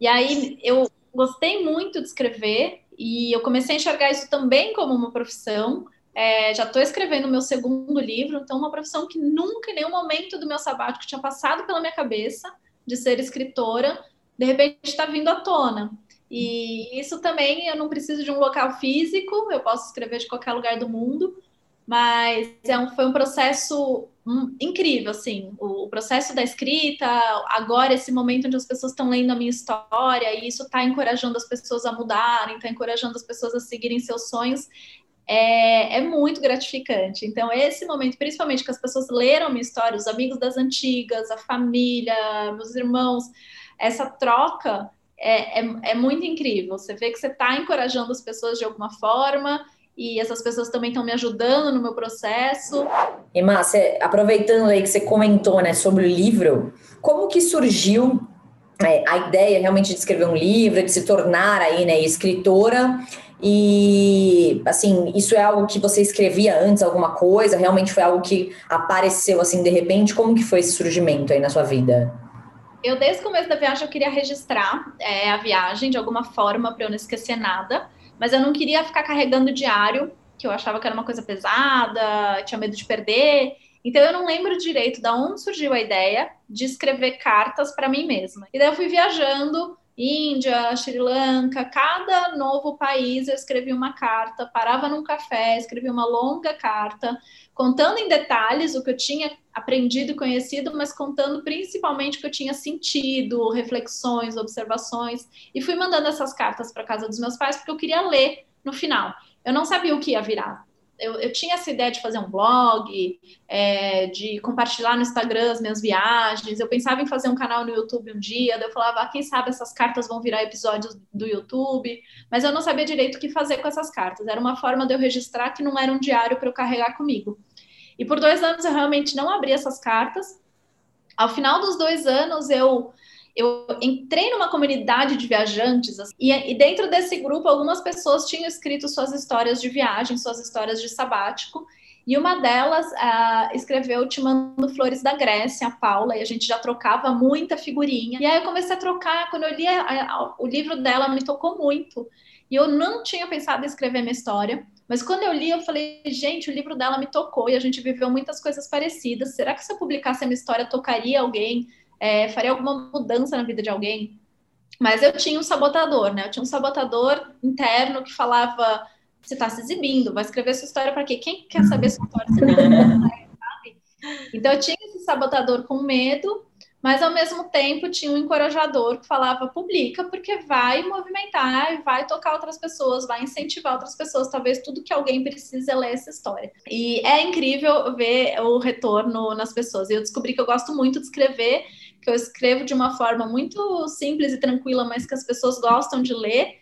E aí eu gostei muito de escrever, e eu comecei a enxergar isso também como uma profissão. É, já estou escrevendo o meu segundo livro, então uma profissão que nunca, em nenhum momento do meu sabático tinha passado pela minha cabeça de ser escritora, de repente está vindo à tona. E isso também eu não preciso de um local físico, eu posso escrever de qualquer lugar do mundo, mas é um, foi um processo hum, incrível, assim, o, o, processo da escrita, agora esse momento onde as pessoas estão lendo a minha história, e isso está encorajando as pessoas a mudarem, está encorajando as pessoas a seguirem seus sonhos, é, é, muito gratificante. Então, esse momento, principalmente que as pessoas leram minha história, os amigos das antigas, a família, meus irmãos, essa troca é, é, é muito incrível. Você vê que você está encorajando as pessoas de alguma forma e essas pessoas também estão me ajudando no meu processo. E Márcia, aproveitando aí que você comentou né, sobre o livro, como que surgiu é, a ideia realmente de escrever um livro, de se tornar aí, né, escritora? E assim, isso é algo que você escrevia antes, alguma coisa? Realmente foi algo que apareceu assim de repente? Como que foi esse surgimento aí na sua vida? Eu desde o começo da viagem eu queria registrar é, a viagem de alguma forma para eu não esquecer nada. Mas eu não queria ficar carregando diário, que eu achava que era uma coisa pesada, tinha medo de perder. Então eu não lembro direito da onde surgiu a ideia de escrever cartas para mim mesma. E daí eu fui viajando Índia, Sri Lanka, cada novo país eu escrevi uma carta, parava num café, escrevi uma longa carta, contando em detalhes o que eu tinha aprendido e conhecido, mas contando principalmente o que eu tinha sentido, reflexões, observações, e fui mandando essas cartas para casa dos meus pais porque eu queria ler no final. Eu não sabia o que ia virar eu, eu tinha essa ideia de fazer um blog, é, de compartilhar no Instagram as minhas viagens. Eu pensava em fazer um canal no YouTube um dia. Daí eu falava, ah, quem sabe essas cartas vão virar episódios do YouTube. Mas eu não sabia direito o que fazer com essas cartas. Era uma forma de eu registrar que não era um diário para eu carregar comigo. E por dois anos eu realmente não abri essas cartas. Ao final dos dois anos, eu eu entrei numa comunidade de viajantes assim, e, e, dentro desse grupo algumas pessoas tinham escrito suas histórias de viagem, suas histórias de sabático. E uma delas uh, escreveu Te Mando Flores da Grécia, a Paula, e a gente já trocava muita figurinha. E aí eu comecei a trocar, quando eu li a, a, o livro dela, me tocou muito. E eu não tinha pensado em escrever minha história. Mas quando eu li, eu falei, gente, o livro dela me tocou e a gente viveu muitas coisas parecidas. Será que se eu publicasse a minha história, tocaria alguém? É, faria alguma mudança na vida de alguém. Mas eu tinha um sabotador, né? Eu tinha um sabotador interno que falava: você está se exibindo, vai escrever sua história para quê? Quem quer saber sua história? Então eu tinha esse sabotador com medo, mas ao mesmo tempo tinha um encorajador que falava: publica, porque vai movimentar, vai tocar outras pessoas, vai incentivar outras pessoas. Talvez tudo que alguém precise é ler essa história. E é incrível ver o retorno nas pessoas. E eu descobri que eu gosto muito de escrever que eu escrevo de uma forma muito simples e tranquila, mas que as pessoas gostam de ler.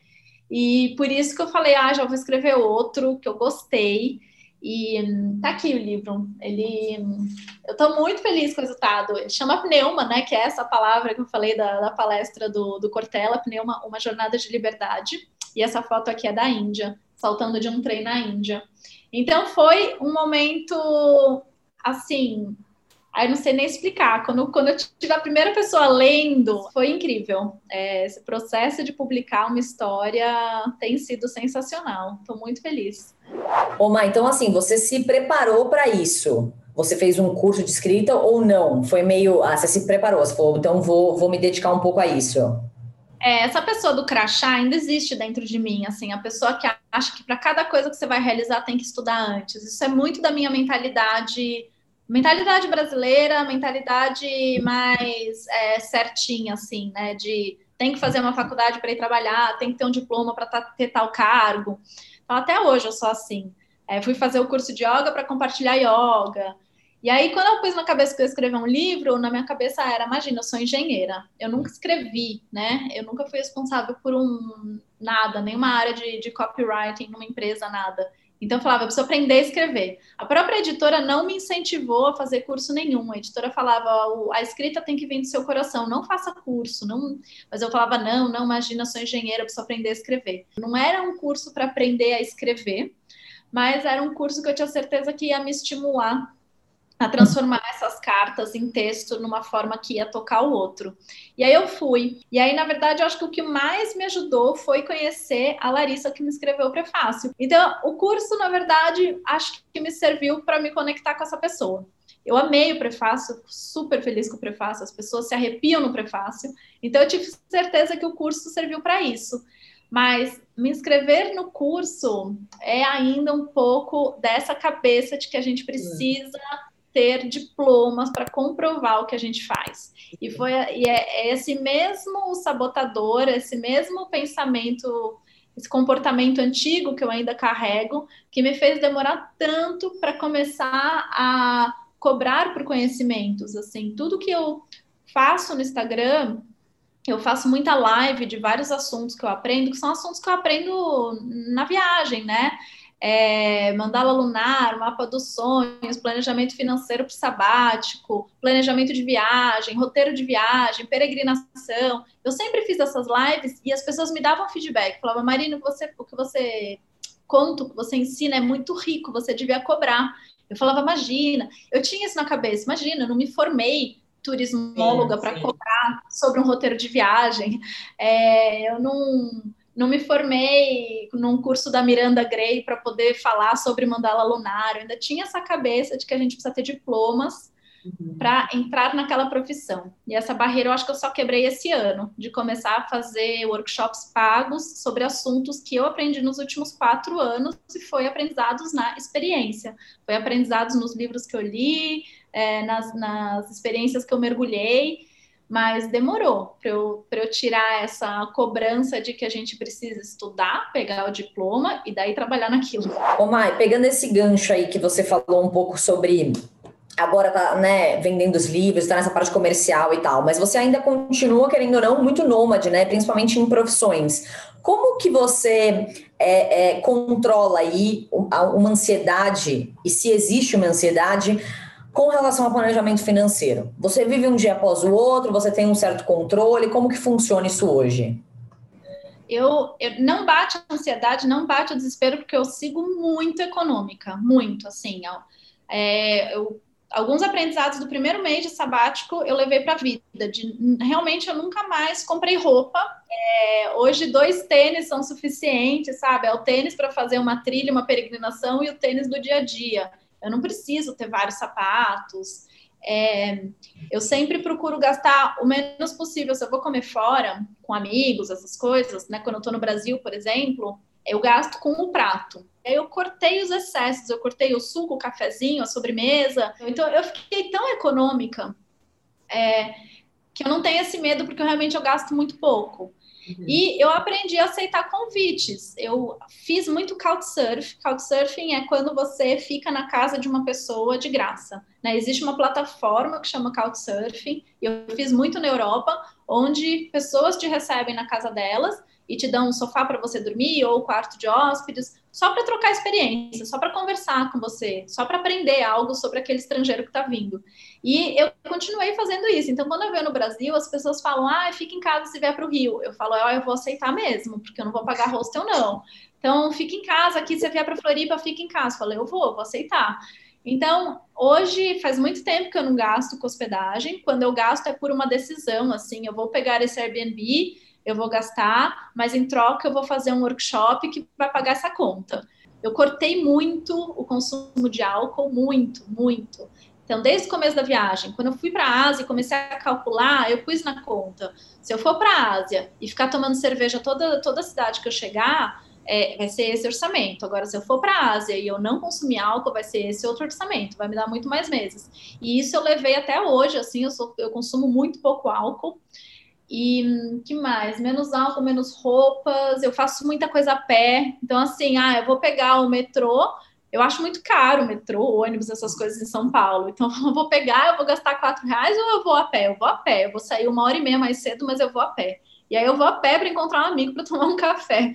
E por isso que eu falei, ah, já vou escrever outro que eu gostei. E tá aqui o livro. Ele, eu estou muito feliz com o resultado. Ele chama Pneuma, né? Que é essa palavra que eu falei da, da palestra do, do Cortella, Pneuma, uma jornada de liberdade. E essa foto aqui é da Índia, saltando de um trem na Índia. Então foi um momento assim Aí não sei nem explicar. Quando, quando eu tive a primeira pessoa lendo, foi incrível. É, esse processo de publicar uma história tem sido sensacional. Estou muito feliz. Ô, Má, então assim, você se preparou para isso? Você fez um curso de escrita ou não? Foi meio. Ah, você se preparou, você falou, então vou, vou me dedicar um pouco a isso. É, essa pessoa do crachá ainda existe dentro de mim, assim, a pessoa que acha que para cada coisa que você vai realizar tem que estudar antes. Isso é muito da minha mentalidade mentalidade brasileira, mentalidade mais é, certinha, assim, né? De tem que fazer uma faculdade para ir trabalhar, tem que ter um diploma para ter tal cargo. Então, até hoje eu sou assim. É, fui fazer o curso de yoga para compartilhar yoga. E aí, quando eu pus na cabeça que eu escrever um livro, na minha cabeça era, imagina, eu sou engenheira, eu nunca escrevi, né? Eu nunca fui responsável por um nada, nenhuma área de, de copywriting numa empresa, nada. Então eu falava, eu preciso aprender a escrever. A própria editora não me incentivou a fazer curso nenhum. A editora falava, a escrita tem que vir do seu coração, não faça curso. Não... Mas eu falava, não, não, imagina, sou engenheira, preciso aprender a escrever. Não era um curso para aprender a escrever, mas era um curso que eu tinha certeza que ia me estimular a transformar essas cartas em texto numa forma que ia tocar o outro. E aí eu fui. E aí, na verdade, eu acho que o que mais me ajudou foi conhecer a Larissa que me escreveu o prefácio. Então, o curso, na verdade, acho que me serviu para me conectar com essa pessoa. Eu amei o prefácio, super feliz com o prefácio, as pessoas se arrepiam no prefácio. Então, eu tive certeza que o curso serviu para isso. Mas me inscrever no curso é ainda um pouco dessa cabeça de que a gente precisa ter diplomas para comprovar o que a gente faz. E foi e é, é esse mesmo sabotador, esse mesmo pensamento, esse comportamento antigo que eu ainda carrego, que me fez demorar tanto para começar a cobrar por conhecimentos. Assim, tudo que eu faço no Instagram, eu faço muita live de vários assuntos que eu aprendo, que são assuntos que eu aprendo na viagem, né? É, mandala lunar, mapa dos sonhos, planejamento financeiro para sabático, planejamento de viagem, roteiro de viagem, peregrinação. Eu sempre fiz essas lives e as pessoas me davam feedback, falavam, Marina, você, o que você conta, o que você ensina é muito rico, você devia cobrar. Eu falava, imagina, eu tinha isso na cabeça, imagina, eu não me formei turismóloga para cobrar sobre um roteiro de viagem, é, eu não não me formei num curso da Miranda Gray para poder falar sobre mandala lunar. Eu ainda tinha essa cabeça de que a gente precisa ter diplomas uhum. para entrar naquela profissão. E essa barreira eu acho que eu só quebrei esse ano, de começar a fazer workshops pagos sobre assuntos que eu aprendi nos últimos quatro anos e foi aprendizados na experiência. Foi aprendizados nos livros que eu li, é, nas, nas experiências que eu mergulhei mas demorou para eu, eu tirar essa cobrança de que a gente precisa estudar, pegar o diploma e daí trabalhar naquilo. Ô Mai, pegando esse gancho aí que você falou um pouco sobre agora tá, né, vendendo os livros, tá nessa parte comercial e tal, mas você ainda continua, querendo ou não, muito nômade, né, principalmente em profissões. Como que você é, é, controla aí uma ansiedade, e se existe uma ansiedade, com relação ao planejamento financeiro? Você vive um dia após o outro, você tem um certo controle, como que funciona isso hoje? Eu, eu, não bate a ansiedade, não bate o desespero, porque eu sigo muito econômica, muito, assim, ó, é, eu, alguns aprendizados do primeiro mês de sabático eu levei para a vida, de, realmente eu nunca mais comprei roupa, é, hoje dois tênis são suficientes, sabe, é o tênis para fazer uma trilha, uma peregrinação e o tênis do dia a dia, eu não preciso ter vários sapatos. É, eu sempre procuro gastar o menos possível. Se eu vou comer fora, com amigos, essas coisas, né? Quando eu estou no Brasil, por exemplo, eu gasto com o prato. Eu cortei os excessos, eu cortei o suco, o cafezinho, a sobremesa. Então eu fiquei tão econômica é, que eu não tenho esse medo porque eu, realmente eu gasto muito pouco. Uhum. E eu aprendi a aceitar convites. Eu fiz muito couchsurf. Couchsurfing é quando você fica na casa de uma pessoa de graça. Né? Existe uma plataforma que chama Couchsurfing, e eu fiz muito na Europa, onde pessoas te recebem na casa delas e te dão um sofá para você dormir ou quarto de hóspedes, só para trocar experiência, só para conversar com você, só para aprender algo sobre aquele estrangeiro que está vindo. E eu continuei fazendo isso. Então, quando eu venho no Brasil, as pessoas falam: ah, fica em casa se vier para o Rio. Eu falo: ah, eu vou aceitar mesmo, porque eu não vou pagar hostel, não. Então, fica em casa, aqui se vier para Floripa, fica em casa. Eu falei: eu vou, vou aceitar. Então, hoje faz muito tempo que eu não gasto com hospedagem. Quando eu gasto é por uma decisão, assim, eu vou pegar esse Airbnb eu vou gastar, mas em troca eu vou fazer um workshop que vai pagar essa conta. Eu cortei muito o consumo de álcool, muito, muito. Então, desde o começo da viagem, quando eu fui para a Ásia e comecei a calcular, eu pus na conta. Se eu for para a Ásia e ficar tomando cerveja toda, toda cidade que eu chegar, é, vai ser esse orçamento. Agora, se eu for para a Ásia e eu não consumir álcool, vai ser esse outro orçamento, vai me dar muito mais meses. E isso eu levei até hoje, assim, eu, sou, eu consumo muito pouco álcool. E que mais? Menos álcool, menos roupas. Eu faço muita coisa a pé. Então, assim, ah, eu vou pegar o metrô. Eu acho muito caro metrô, ônibus, essas coisas em São Paulo. Então, *laughs* eu vou pegar, eu vou gastar quatro reais ou eu vou a pé? Eu vou a pé. Eu vou sair uma hora e meia mais cedo, mas eu vou a pé. E aí eu vou a pé para encontrar um amigo para *laughs* tomar um café.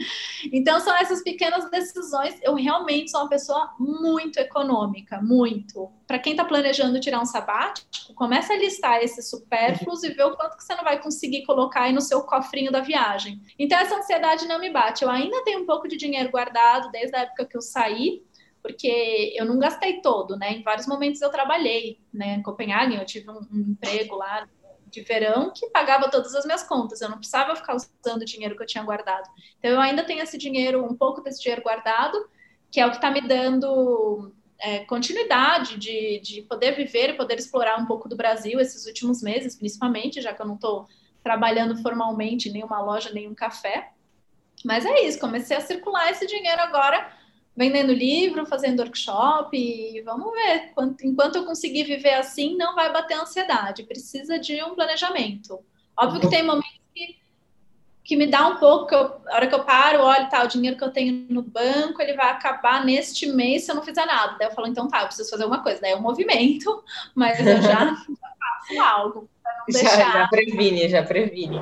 Então são essas pequenas decisões. Eu realmente sou uma pessoa muito econômica, muito. Para quem está planejando tirar um sabático, começa a listar esses supérfluos e ver o quanto que você não vai conseguir colocar aí no seu cofrinho da viagem. Então essa ansiedade não me bate. Eu ainda tenho um pouco de dinheiro guardado desde a época que eu saí, porque eu não gastei todo, né? Em vários momentos eu trabalhei, né? Em Copenhague, eu tive um, um emprego lá de verão que pagava todas as minhas contas. Eu não precisava ficar usando o dinheiro que eu tinha guardado. Então, eu ainda tenho esse dinheiro, um pouco desse dinheiro guardado, que é o que está me dando é, continuidade de, de poder viver e poder explorar um pouco do Brasil esses últimos meses, principalmente, já que eu não estou trabalhando formalmente em nenhuma loja, nenhum café. Mas é isso, comecei a circular esse dinheiro agora vendendo livro, fazendo workshop, e vamos ver. Enquanto eu conseguir viver assim, não vai bater ansiedade. Precisa de um planejamento. Óbvio que tem momentos que, me dá um pouco, que eu, a hora que eu paro, olho, tá, o dinheiro que eu tenho no banco, ele vai acabar neste mês se eu não fizer nada. Daí eu falo, então tá, eu preciso fazer alguma coisa. Daí é um movimento, *laughs* mas eu já faço algo. Já, já, previne, já previne.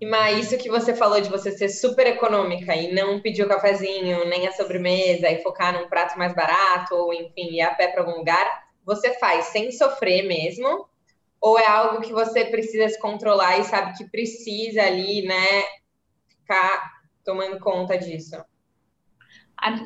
E mas isso que você falou de você ser super econômica e não pedir o cafezinho, nem a sobremesa, e focar num prato mais barato, ou enfim, ir a pé para algum lugar, você faz sem sofrer mesmo? Ou é algo que você precisa se controlar e sabe que precisa ali, né, ficar tomando conta disso?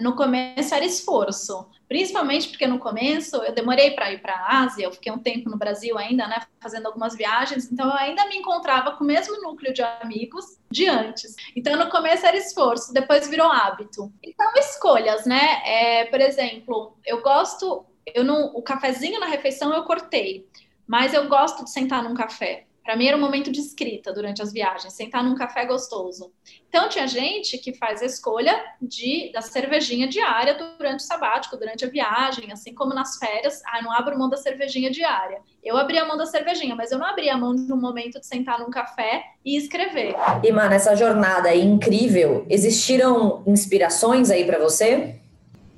no começo era esforço, principalmente porque no começo eu demorei para ir para a Ásia, eu fiquei um tempo no Brasil ainda, né, fazendo algumas viagens, então eu ainda me encontrava com o mesmo núcleo de amigos de antes. Então no começo era esforço, depois virou hábito. Então escolhas, né? É, por exemplo, eu gosto, eu não, o cafezinho na refeição eu cortei, mas eu gosto de sentar num café. Para mim era um momento de escrita durante as viagens, sentar num café gostoso. Então tinha gente que faz a escolha de da cervejinha diária durante o sabático, durante a viagem, assim como nas férias, ah, não abro mão da cervejinha diária. Eu abri a mão da cervejinha, mas eu não abri a mão no momento de sentar num café e escrever. E mano, essa jornada aí incrível, existiram inspirações aí para você?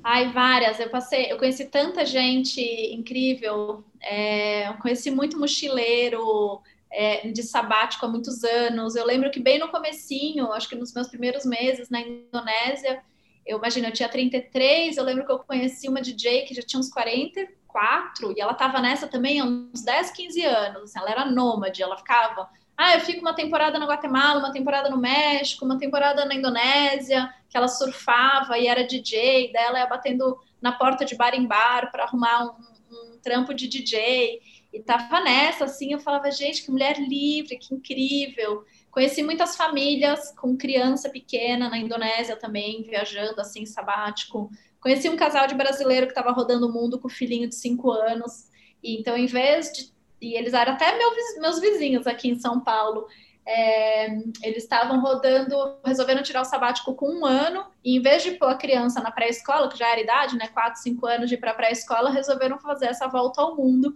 Ai, várias. Eu passei, eu conheci tanta gente incrível. É, conheci muito mochileiro, é, de sabático há muitos anos. Eu lembro que bem no comecinho, acho que nos meus primeiros meses na Indonésia, eu imagino, eu tinha 33, eu lembro que eu conheci uma DJ que já tinha uns 44, e ela estava nessa também há uns 10, 15 anos. Ela era nômade, ela ficava. Ah, eu fico uma temporada na Guatemala, uma temporada no México, uma temporada na Indonésia, que ela surfava e era DJ, dela ia batendo na porta de bar em bar para arrumar um, um trampo de DJ. E tava nessa, assim, eu falava, gente, que mulher livre, que incrível. Conheci muitas famílias com criança pequena na Indonésia também, viajando assim, sabático. Conheci um casal de brasileiro que estava rodando o mundo com o filhinho de cinco anos. E então, em vez de. E eles eram até meus vizinhos aqui em São Paulo. É, eles estavam rodando, resolveram tirar o sabático com um ano, e em vez de pôr a criança na pré-escola, que já era idade, né, 4, 5 anos de ir para pré-escola, resolveram fazer essa volta ao mundo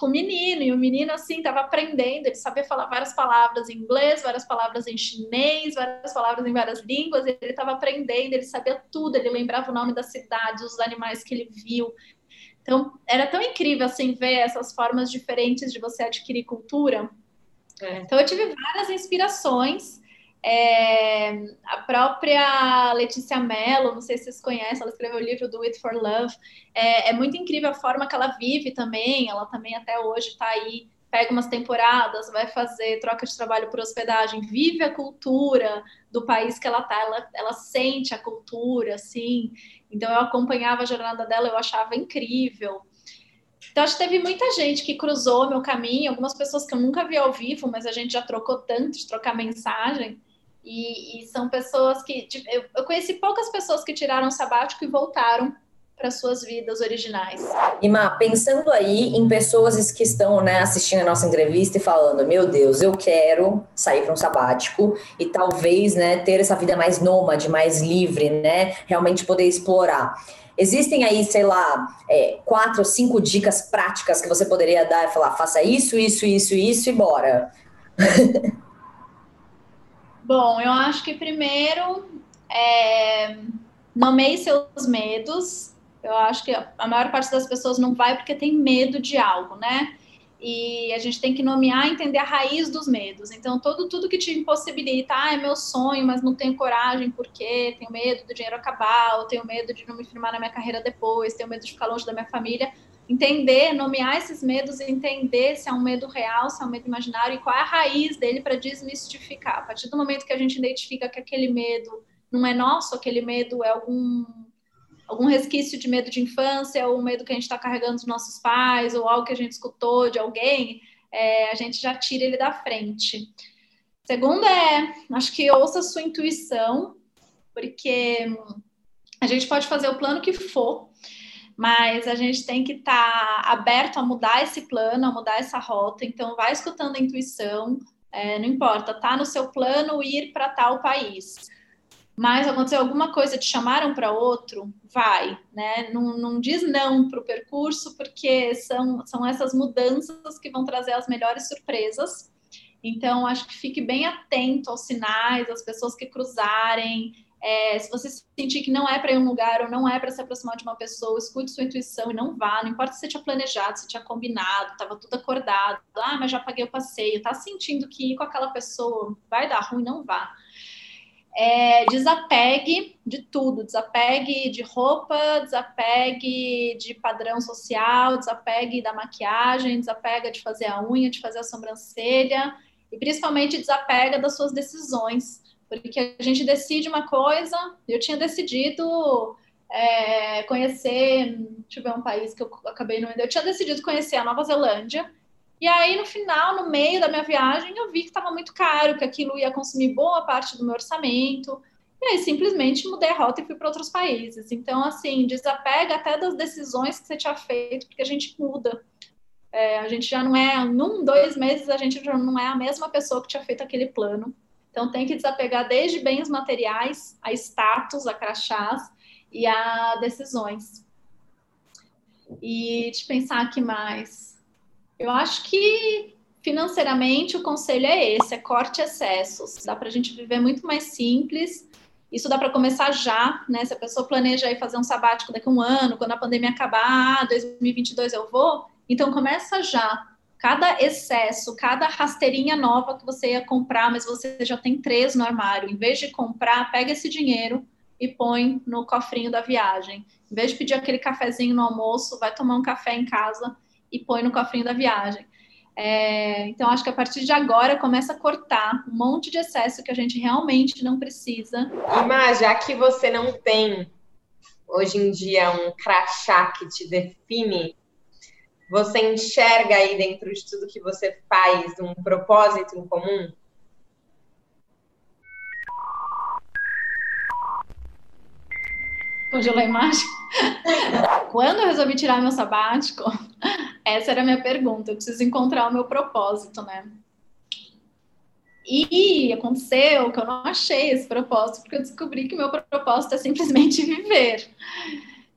com o menino, e o menino, assim, estava aprendendo, ele sabia falar várias palavras em inglês, várias palavras em chinês, várias palavras em várias línguas, ele estava aprendendo, ele sabia tudo, ele lembrava o nome da cidade, os animais que ele viu. Então, era tão incrível, assim, ver essas formas diferentes de você adquirir cultura. É. Então, eu tive várias inspirações, é, a própria Letícia Mello, não sei se vocês conhecem, ela escreveu o livro do It for Love. É, é muito incrível a forma que ela vive também. Ela também até hoje está aí, pega umas temporadas, vai fazer troca de trabalho por hospedagem, vive a cultura do país que ela está, ela, ela sente a cultura, assim. Então eu acompanhava a jornada dela, eu achava incrível. Então, acho que teve muita gente que cruzou meu caminho, algumas pessoas que eu nunca vi ao vivo, mas a gente já trocou tanto de trocar mensagem. E, e são pessoas que. Eu, eu conheci poucas pessoas que tiraram sabático e voltaram para suas vidas originais. Ima, pensando aí em pessoas que estão né, assistindo a nossa entrevista e falando, meu Deus, eu quero sair para um sabático e talvez né, ter essa vida mais nômade, mais livre, né, realmente poder explorar. Existem aí, sei lá, é, quatro ou cinco dicas práticas que você poderia dar e falar, faça isso, isso, isso, isso e bora. *laughs* Bom, eu acho que primeiro é, nomeie seus medos. Eu acho que a maior parte das pessoas não vai porque tem medo de algo, né? E a gente tem que nomear entender a raiz dos medos. Então, todo, tudo que te impossibilita, ah, é meu sonho, mas não tenho coragem porque tenho medo do dinheiro acabar, ou tenho medo de não me firmar na minha carreira depois, tenho medo de ficar longe da minha família entender, nomear esses medos entender se é um medo real, se é um medo imaginário e qual é a raiz dele para desmistificar. A partir do momento que a gente identifica que aquele medo não é nosso, aquele medo é algum algum resquício de medo de infância, ou medo que a gente está carregando dos nossos pais, ou algo que a gente escutou de alguém, é, a gente já tira ele da frente. Segundo é, acho que ouça a sua intuição, porque a gente pode fazer o plano que for, mas a gente tem que estar tá aberto a mudar esse plano, a mudar essa rota. Então, vai escutando a intuição, é, não importa, tá no seu plano ir para tal país. Mas aconteceu alguma coisa, te chamaram para outro, vai, né? Não, não diz não para o percurso, porque são, são essas mudanças que vão trazer as melhores surpresas. Então, acho que fique bem atento aos sinais, às pessoas que cruzarem, é, se você sentir que não é para ir um lugar ou não é para se aproximar de uma pessoa, escute sua intuição e não vá. Não importa se você tinha planejado, se tinha combinado, estava tudo acordado. Ah, mas já paguei o passeio. Tá sentindo que ir com aquela pessoa vai dar ruim, não vá. É, desapegue de tudo, desapegue de roupa, desapegue de padrão social, desapegue da maquiagem, desapega de fazer a unha, de fazer a sobrancelha e principalmente desapega das suas decisões porque a gente decide uma coisa, eu tinha decidido é, conhecer, deixa eu ver um país que eu acabei não. Eu tinha decidido conhecer a Nova Zelândia. E aí, no final, no meio da minha viagem, eu vi que estava muito caro, que aquilo ia consumir boa parte do meu orçamento. E aí, simplesmente mudei a rota e fui para outros países. Então, assim, desapega até das decisões que você tinha feito, porque a gente muda. É, a gente já não é, num, dois meses, a gente já não é a mesma pessoa que tinha feito aquele plano. Então, tem que desapegar desde bens materiais, a status, a crachás, e a decisões. E de pensar aqui mais. Eu acho que financeiramente o conselho é esse: é corte excessos. Dá para a gente viver muito mais simples. Isso dá para começar já, né? Se a pessoa planeja aí fazer um sabático daqui a um ano, quando a pandemia acabar, 2022 eu vou, então começa já. Cada excesso, cada rasteirinha nova que você ia comprar, mas você já tem três no armário, em vez de comprar, pega esse dinheiro, e põe no cofrinho da viagem. Em vez de pedir aquele cafezinho no almoço, vai tomar um café em casa e põe no cofrinho da viagem. É, então, acho que a partir de agora começa a cortar um monte de excesso que a gente realmente não precisa. Ima, já que você não tem hoje em dia um crachá que te define, você enxerga aí dentro de tudo que você faz um propósito em comum? Congelou a imagem? Quando eu resolvi tirar meu sabático, *laughs* essa era a minha pergunta. Eu preciso encontrar o meu propósito, né? E aconteceu que eu não achei esse propósito, porque eu descobri que meu propósito é simplesmente *laughs* viver.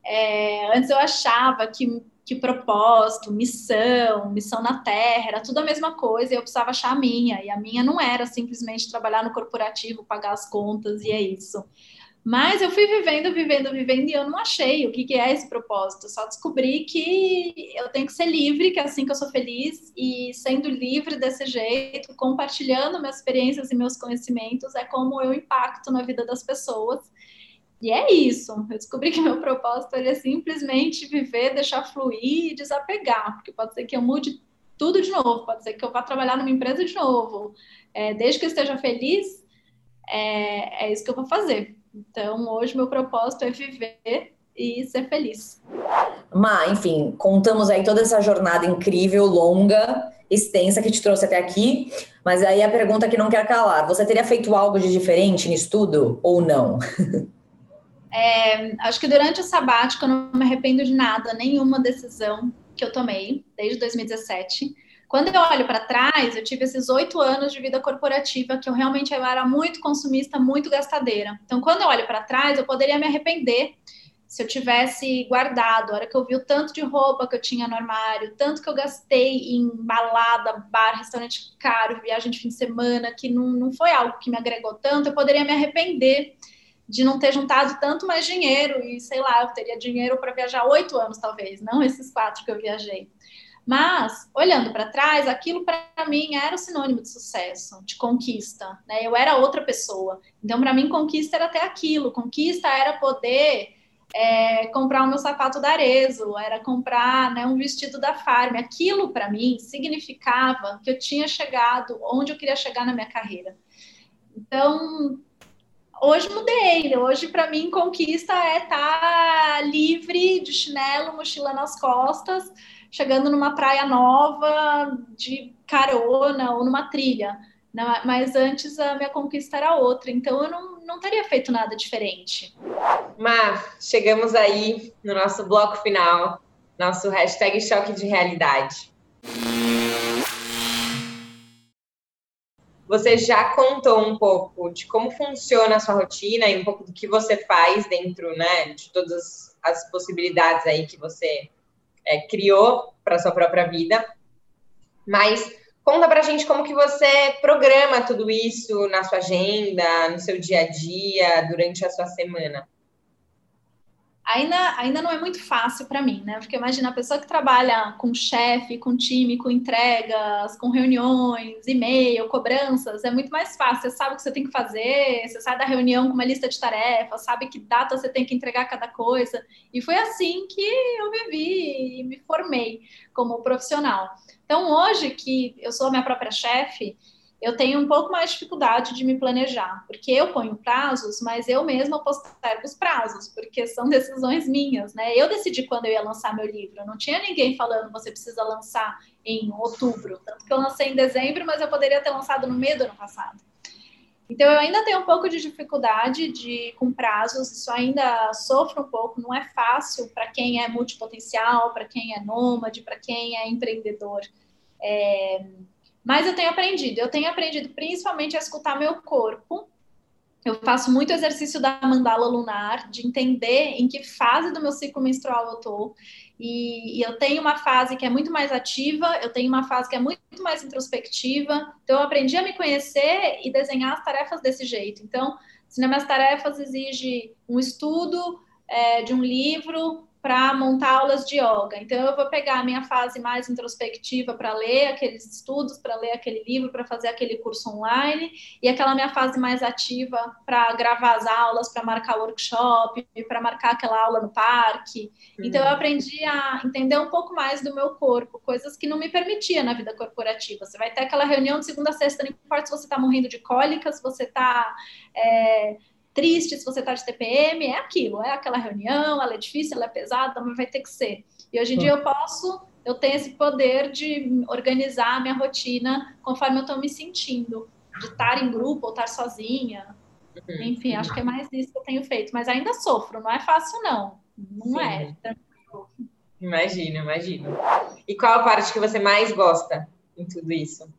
É, antes eu achava que, que propósito, missão, missão na Terra, era tudo a mesma coisa e eu precisava achar a minha. E a minha não era simplesmente trabalhar no corporativo, pagar as contas e é isso. Mas eu fui vivendo, vivendo, vivendo e eu não achei o que, que é esse propósito. só descobri que eu tenho que ser livre, que é assim que eu sou feliz, e sendo livre desse jeito, compartilhando minhas experiências e meus conhecimentos, é como eu impacto na vida das pessoas. E é isso. Eu descobri que meu propósito é simplesmente viver, deixar fluir e desapegar, porque pode ser que eu mude tudo de novo, pode ser que eu vá trabalhar numa empresa de novo. É, desde que eu esteja feliz, é, é isso que eu vou fazer. Então, hoje, meu propósito é viver e ser feliz. Ma, enfim, contamos aí toda essa jornada incrível, longa, extensa que te trouxe até aqui, mas aí a pergunta que não quer calar: você teria feito algo de diferente no estudo ou não? *laughs* É, acho que durante o sabático eu não me arrependo de nada, nenhuma decisão que eu tomei desde 2017. Quando eu olho para trás, eu tive esses oito anos de vida corporativa que eu realmente era muito consumista, muito gastadeira. Então, quando eu olho para trás, eu poderia me arrepender se eu tivesse guardado, a hora que eu vi o tanto de roupa que eu tinha no armário, tanto que eu gastei em balada, bar, restaurante caro, viagem de fim de semana, que não, não foi algo que me agregou tanto, eu poderia me arrepender de não ter juntado tanto mais dinheiro e sei lá, eu teria dinheiro para viajar oito anos, talvez, não esses quatro que eu viajei. Mas, olhando para trás, aquilo para mim era o sinônimo de sucesso, de conquista. Né? Eu era outra pessoa. Então, para mim, conquista era até aquilo. Conquista era poder é, comprar o meu sapato da Arezzo, era comprar né, um vestido da Farm. Aquilo, para mim, significava que eu tinha chegado onde eu queria chegar na minha carreira. Então, hoje mudei. Hoje, para mim, conquista é estar tá livre de chinelo, mochila nas costas chegando numa praia nova de carona ou numa trilha. Né? Mas antes a minha conquista era outra, então eu não, não teria feito nada diferente. Mar, chegamos aí no nosso bloco final, nosso hashtag choque de realidade. Você já contou um pouco de como funciona a sua rotina e um pouco do que você faz dentro né, de todas as possibilidades aí que você é, criou para sua própria vida. Mas conta para a gente como que você programa tudo isso na sua agenda, no seu dia a dia, durante a sua semana ainda, ainda não é muito fácil para mim, né? Porque imagina a pessoa que trabalha com chefe, com time, com entregas, com reuniões, e-mail, cobranças, é muito mais fácil. Você sabe o que você tem que fazer, você sai da reunião com uma lista de tarefas, sabe que data você tem que entregar cada coisa. E foi assim que eu vivi e me formei como profissional. Então, hoje que eu sou minha própria chefe, eu tenho um pouco mais de dificuldade de me planejar, porque eu ponho prazos, mas eu mesma postergo os prazos, porque são decisões minhas, né? Eu decidi quando eu ia lançar meu livro, não tinha ninguém falando você precisa lançar em outubro, tanto que eu lancei em dezembro, mas eu poderia ter lançado no meio do ano passado. Então eu ainda tenho um pouco de dificuldade de com prazos, isso ainda sofro um pouco, não é fácil para quem é multipotencial, para quem é nômade, para quem é empreendedor. É, mas eu tenho aprendido, eu tenho aprendido principalmente a escutar meu corpo. Eu faço muito exercício da mandala lunar, de entender em que fase do meu ciclo menstrual eu tô. E, e, eu tenho uma fase que é muito mais ativa, eu tenho uma fase que é muito mais introspectiva. Então, eu aprendi a me conhecer e desenhar as tarefas desse jeito. Então, se nas minhas tarefas exige um estudo é, de um livro, para montar aulas de yoga. Então, eu vou pegar a minha fase mais introspectiva para ler aqueles estudos, para ler aquele livro, para fazer aquele curso online, e aquela minha fase mais ativa para gravar as aulas, para marcar workshop, para marcar aquela aula no parque. Então, eu uhum. aprendi a entender um pouco mais do meu corpo, coisas que não me permitia na vida corporativa. Você vai ter aquela reunião de segunda a sexta, não importa se você está morrendo de cólica, se você está. É, triste, se você está de TPM, é aquilo, é aquela reunião, ela é difícil, ela é pesada, mas vai ter que ser. E hoje em dia eu posso, eu tenho esse poder de organizar a minha rotina conforme eu estou me sentindo, de estar em grupo ou estar sozinha. Uhum. Enfim, acho que é mais isso que eu tenho feito, mas ainda sofro, não é fácil não, não é. Sim. é. Imagino, imagino. E qual a parte que você mais gosta em tudo isso?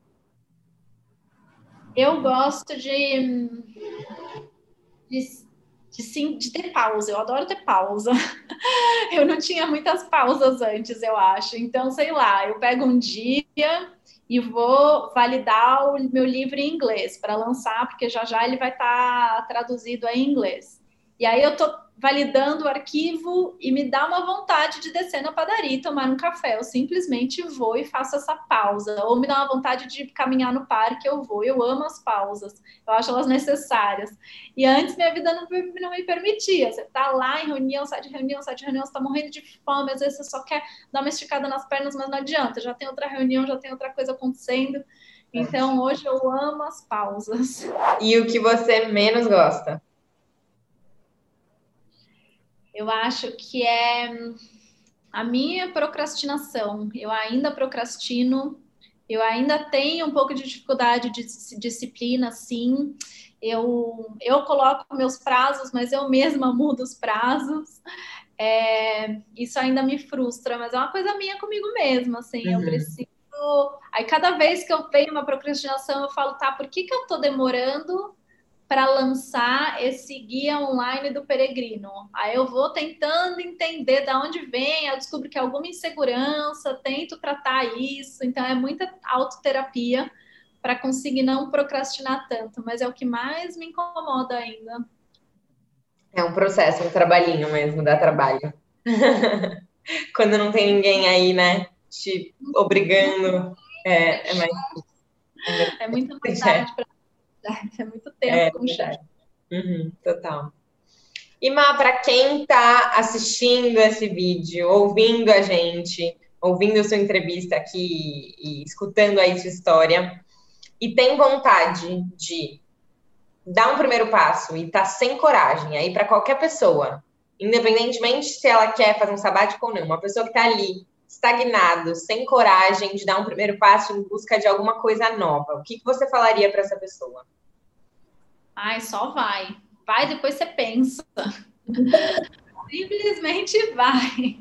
Eu gosto de de, de, sim, de ter pausa. Eu adoro ter pausa. *laughs* eu não tinha muitas pausas antes, eu acho. Então, sei lá, eu pego um dia e vou validar o meu livro em inglês para lançar, porque já já ele vai estar tá traduzido em inglês. E aí eu tô validando o arquivo e me dá uma vontade de descer na padaria e tomar um café. Eu simplesmente vou e faço essa pausa. Ou me dá uma vontade de caminhar no parque, eu vou. Eu amo as pausas. Eu acho elas necessárias. E antes minha vida não, não me permitia. Você tá lá em reunião, sai de reunião, sai de reunião, você tá morrendo de fome, às vezes você só quer dar uma esticada nas pernas, mas não adianta. Já tem outra reunião, já tem outra coisa acontecendo. Então hoje eu amo as pausas. E o que você menos gosta? Eu acho que é a minha procrastinação. Eu ainda procrastino, eu ainda tenho um pouco de dificuldade de disciplina, sim. Eu, eu coloco meus prazos, mas eu mesma *laughs* mudo os prazos. É, isso ainda me frustra, mas é uma coisa minha comigo mesma, assim, uhum. eu preciso. Aí cada vez que eu tenho uma procrastinação, eu falo, tá, por que, que eu tô demorando para lançar esse guia online do peregrino. Aí eu vou tentando entender de onde vem, eu descubro que é alguma insegurança, tento tratar isso, então é muita autoterapia para conseguir não procrastinar tanto, mas é o que mais me incomoda ainda. É um processo, um trabalhinho mesmo, dá trabalho. *laughs* Quando não tem ninguém aí, né, te obrigando, é, é mais... É muita vontade para *laughs* É muito tempo é, com chat. Uhum, total. E Má, para quem está assistindo esse vídeo, ouvindo a gente, ouvindo sua entrevista aqui e escutando aí sua história, e tem vontade de dar um primeiro passo e tá sem coragem aí para qualquer pessoa, independentemente se ela quer fazer um sabático ou não, uma pessoa que está ali estagnado, sem coragem de dar um primeiro passo em busca de alguma coisa nova, o que, que você falaria para essa pessoa? Ai, só vai. Vai, depois você pensa. *laughs* Simplesmente vai.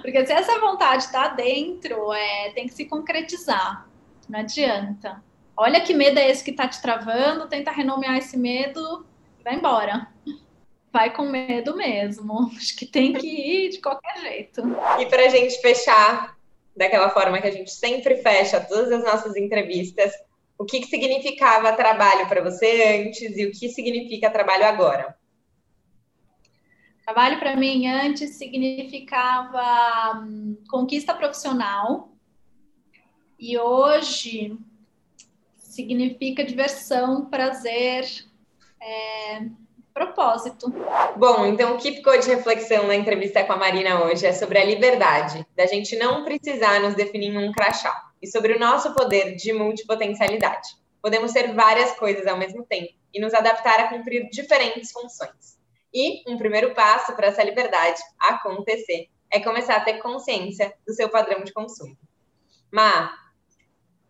Porque se essa vontade está dentro, é, tem que se concretizar. Não adianta. Olha que medo é esse que está te travando, tenta renomear esse medo e vai embora. Vai com medo mesmo. *laughs* Acho que tem que ir de qualquer jeito. E para a gente fechar daquela forma que a gente sempre fecha todas as nossas entrevistas, o que, que significava trabalho para você antes e o que significa trabalho agora? Trabalho para mim antes significava hum, conquista profissional e hoje significa diversão, prazer, é, propósito. Bom, então o que ficou de reflexão na entrevista com a Marina hoje é sobre a liberdade, da gente não precisar nos definir em um crachá e sobre o nosso poder de multipotencialidade. podemos ser várias coisas ao mesmo tempo e nos adaptar a cumprir diferentes funções. E um primeiro passo para essa liberdade acontecer é começar a ter consciência do seu padrão de consumo. Má,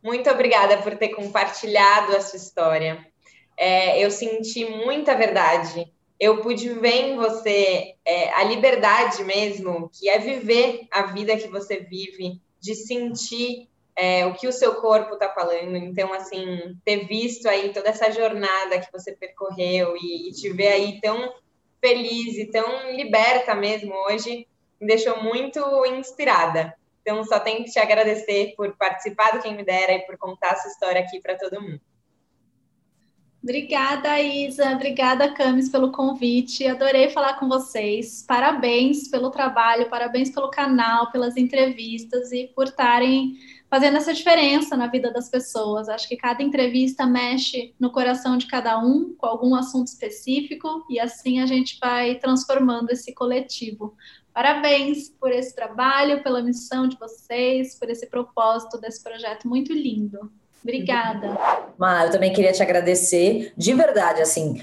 muito obrigada por ter compartilhado a sua história. É, eu senti muita verdade. Eu pude ver em você é, a liberdade mesmo, que é viver a vida que você vive, de sentir é, o que o seu corpo está falando. Então, assim, ter visto aí toda essa jornada que você percorreu e, e te ver aí tão feliz e tão liberta mesmo hoje, me deixou muito inspirada. Então, só tenho que te agradecer por participar do Quem Me Dera e por contar essa história aqui para todo mundo. Obrigada, Isa. Obrigada, Camis, pelo convite. Adorei falar com vocês. Parabéns pelo trabalho, parabéns pelo canal, pelas entrevistas e por estarem fazendo essa diferença na vida das pessoas. Acho que cada entrevista mexe no coração de cada um com algum assunto específico e assim a gente vai transformando esse coletivo. Parabéns por esse trabalho, pela missão de vocês, por esse propósito desse projeto muito lindo. Obrigada. Mas eu também queria te agradecer, de verdade, assim,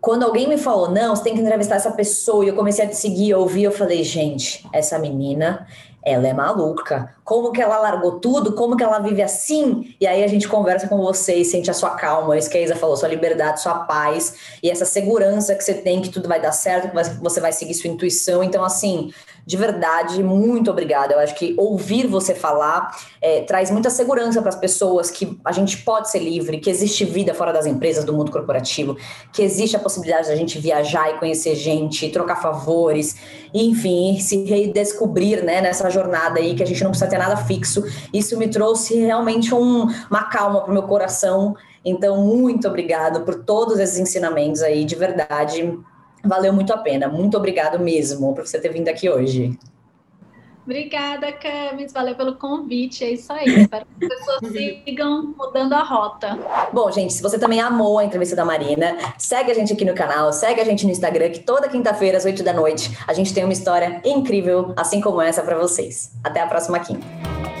quando alguém me falou, não, você tem que entrevistar essa pessoa, e eu comecei a te seguir, ouvir, eu falei, gente, essa menina, ela é maluca. Como que ela largou tudo? Como que ela vive assim? E aí a gente conversa com você e sente a sua calma, isso que a Isa falou, sua liberdade, sua paz e essa segurança que você tem que tudo vai dar certo, que você vai seguir sua intuição. Então, assim, de verdade, muito obrigada. Eu acho que ouvir você falar é, traz muita segurança para as pessoas que a gente pode ser livre, que existe vida fora das empresas, do mundo corporativo, que existe a possibilidade da gente viajar e conhecer gente, trocar favores, enfim, se redescobrir né, nessa jornada aí, que a gente não precisa ter nada fixo. Isso me trouxe realmente um, uma calma para o meu coração. Então, muito obrigado por todos esses ensinamentos aí, de verdade valeu muito a pena. Muito obrigado mesmo por você ter vindo aqui hoje. Obrigada, Camis. Valeu pelo convite. É isso aí. *laughs* Espero que as pessoas sigam mudando a rota. Bom, gente, se você também amou a entrevista da Marina, segue a gente aqui no canal, segue a gente no Instagram, que toda quinta-feira, às 8 da noite, a gente tem uma história incrível, assim como essa, para vocês. Até a próxima quinta.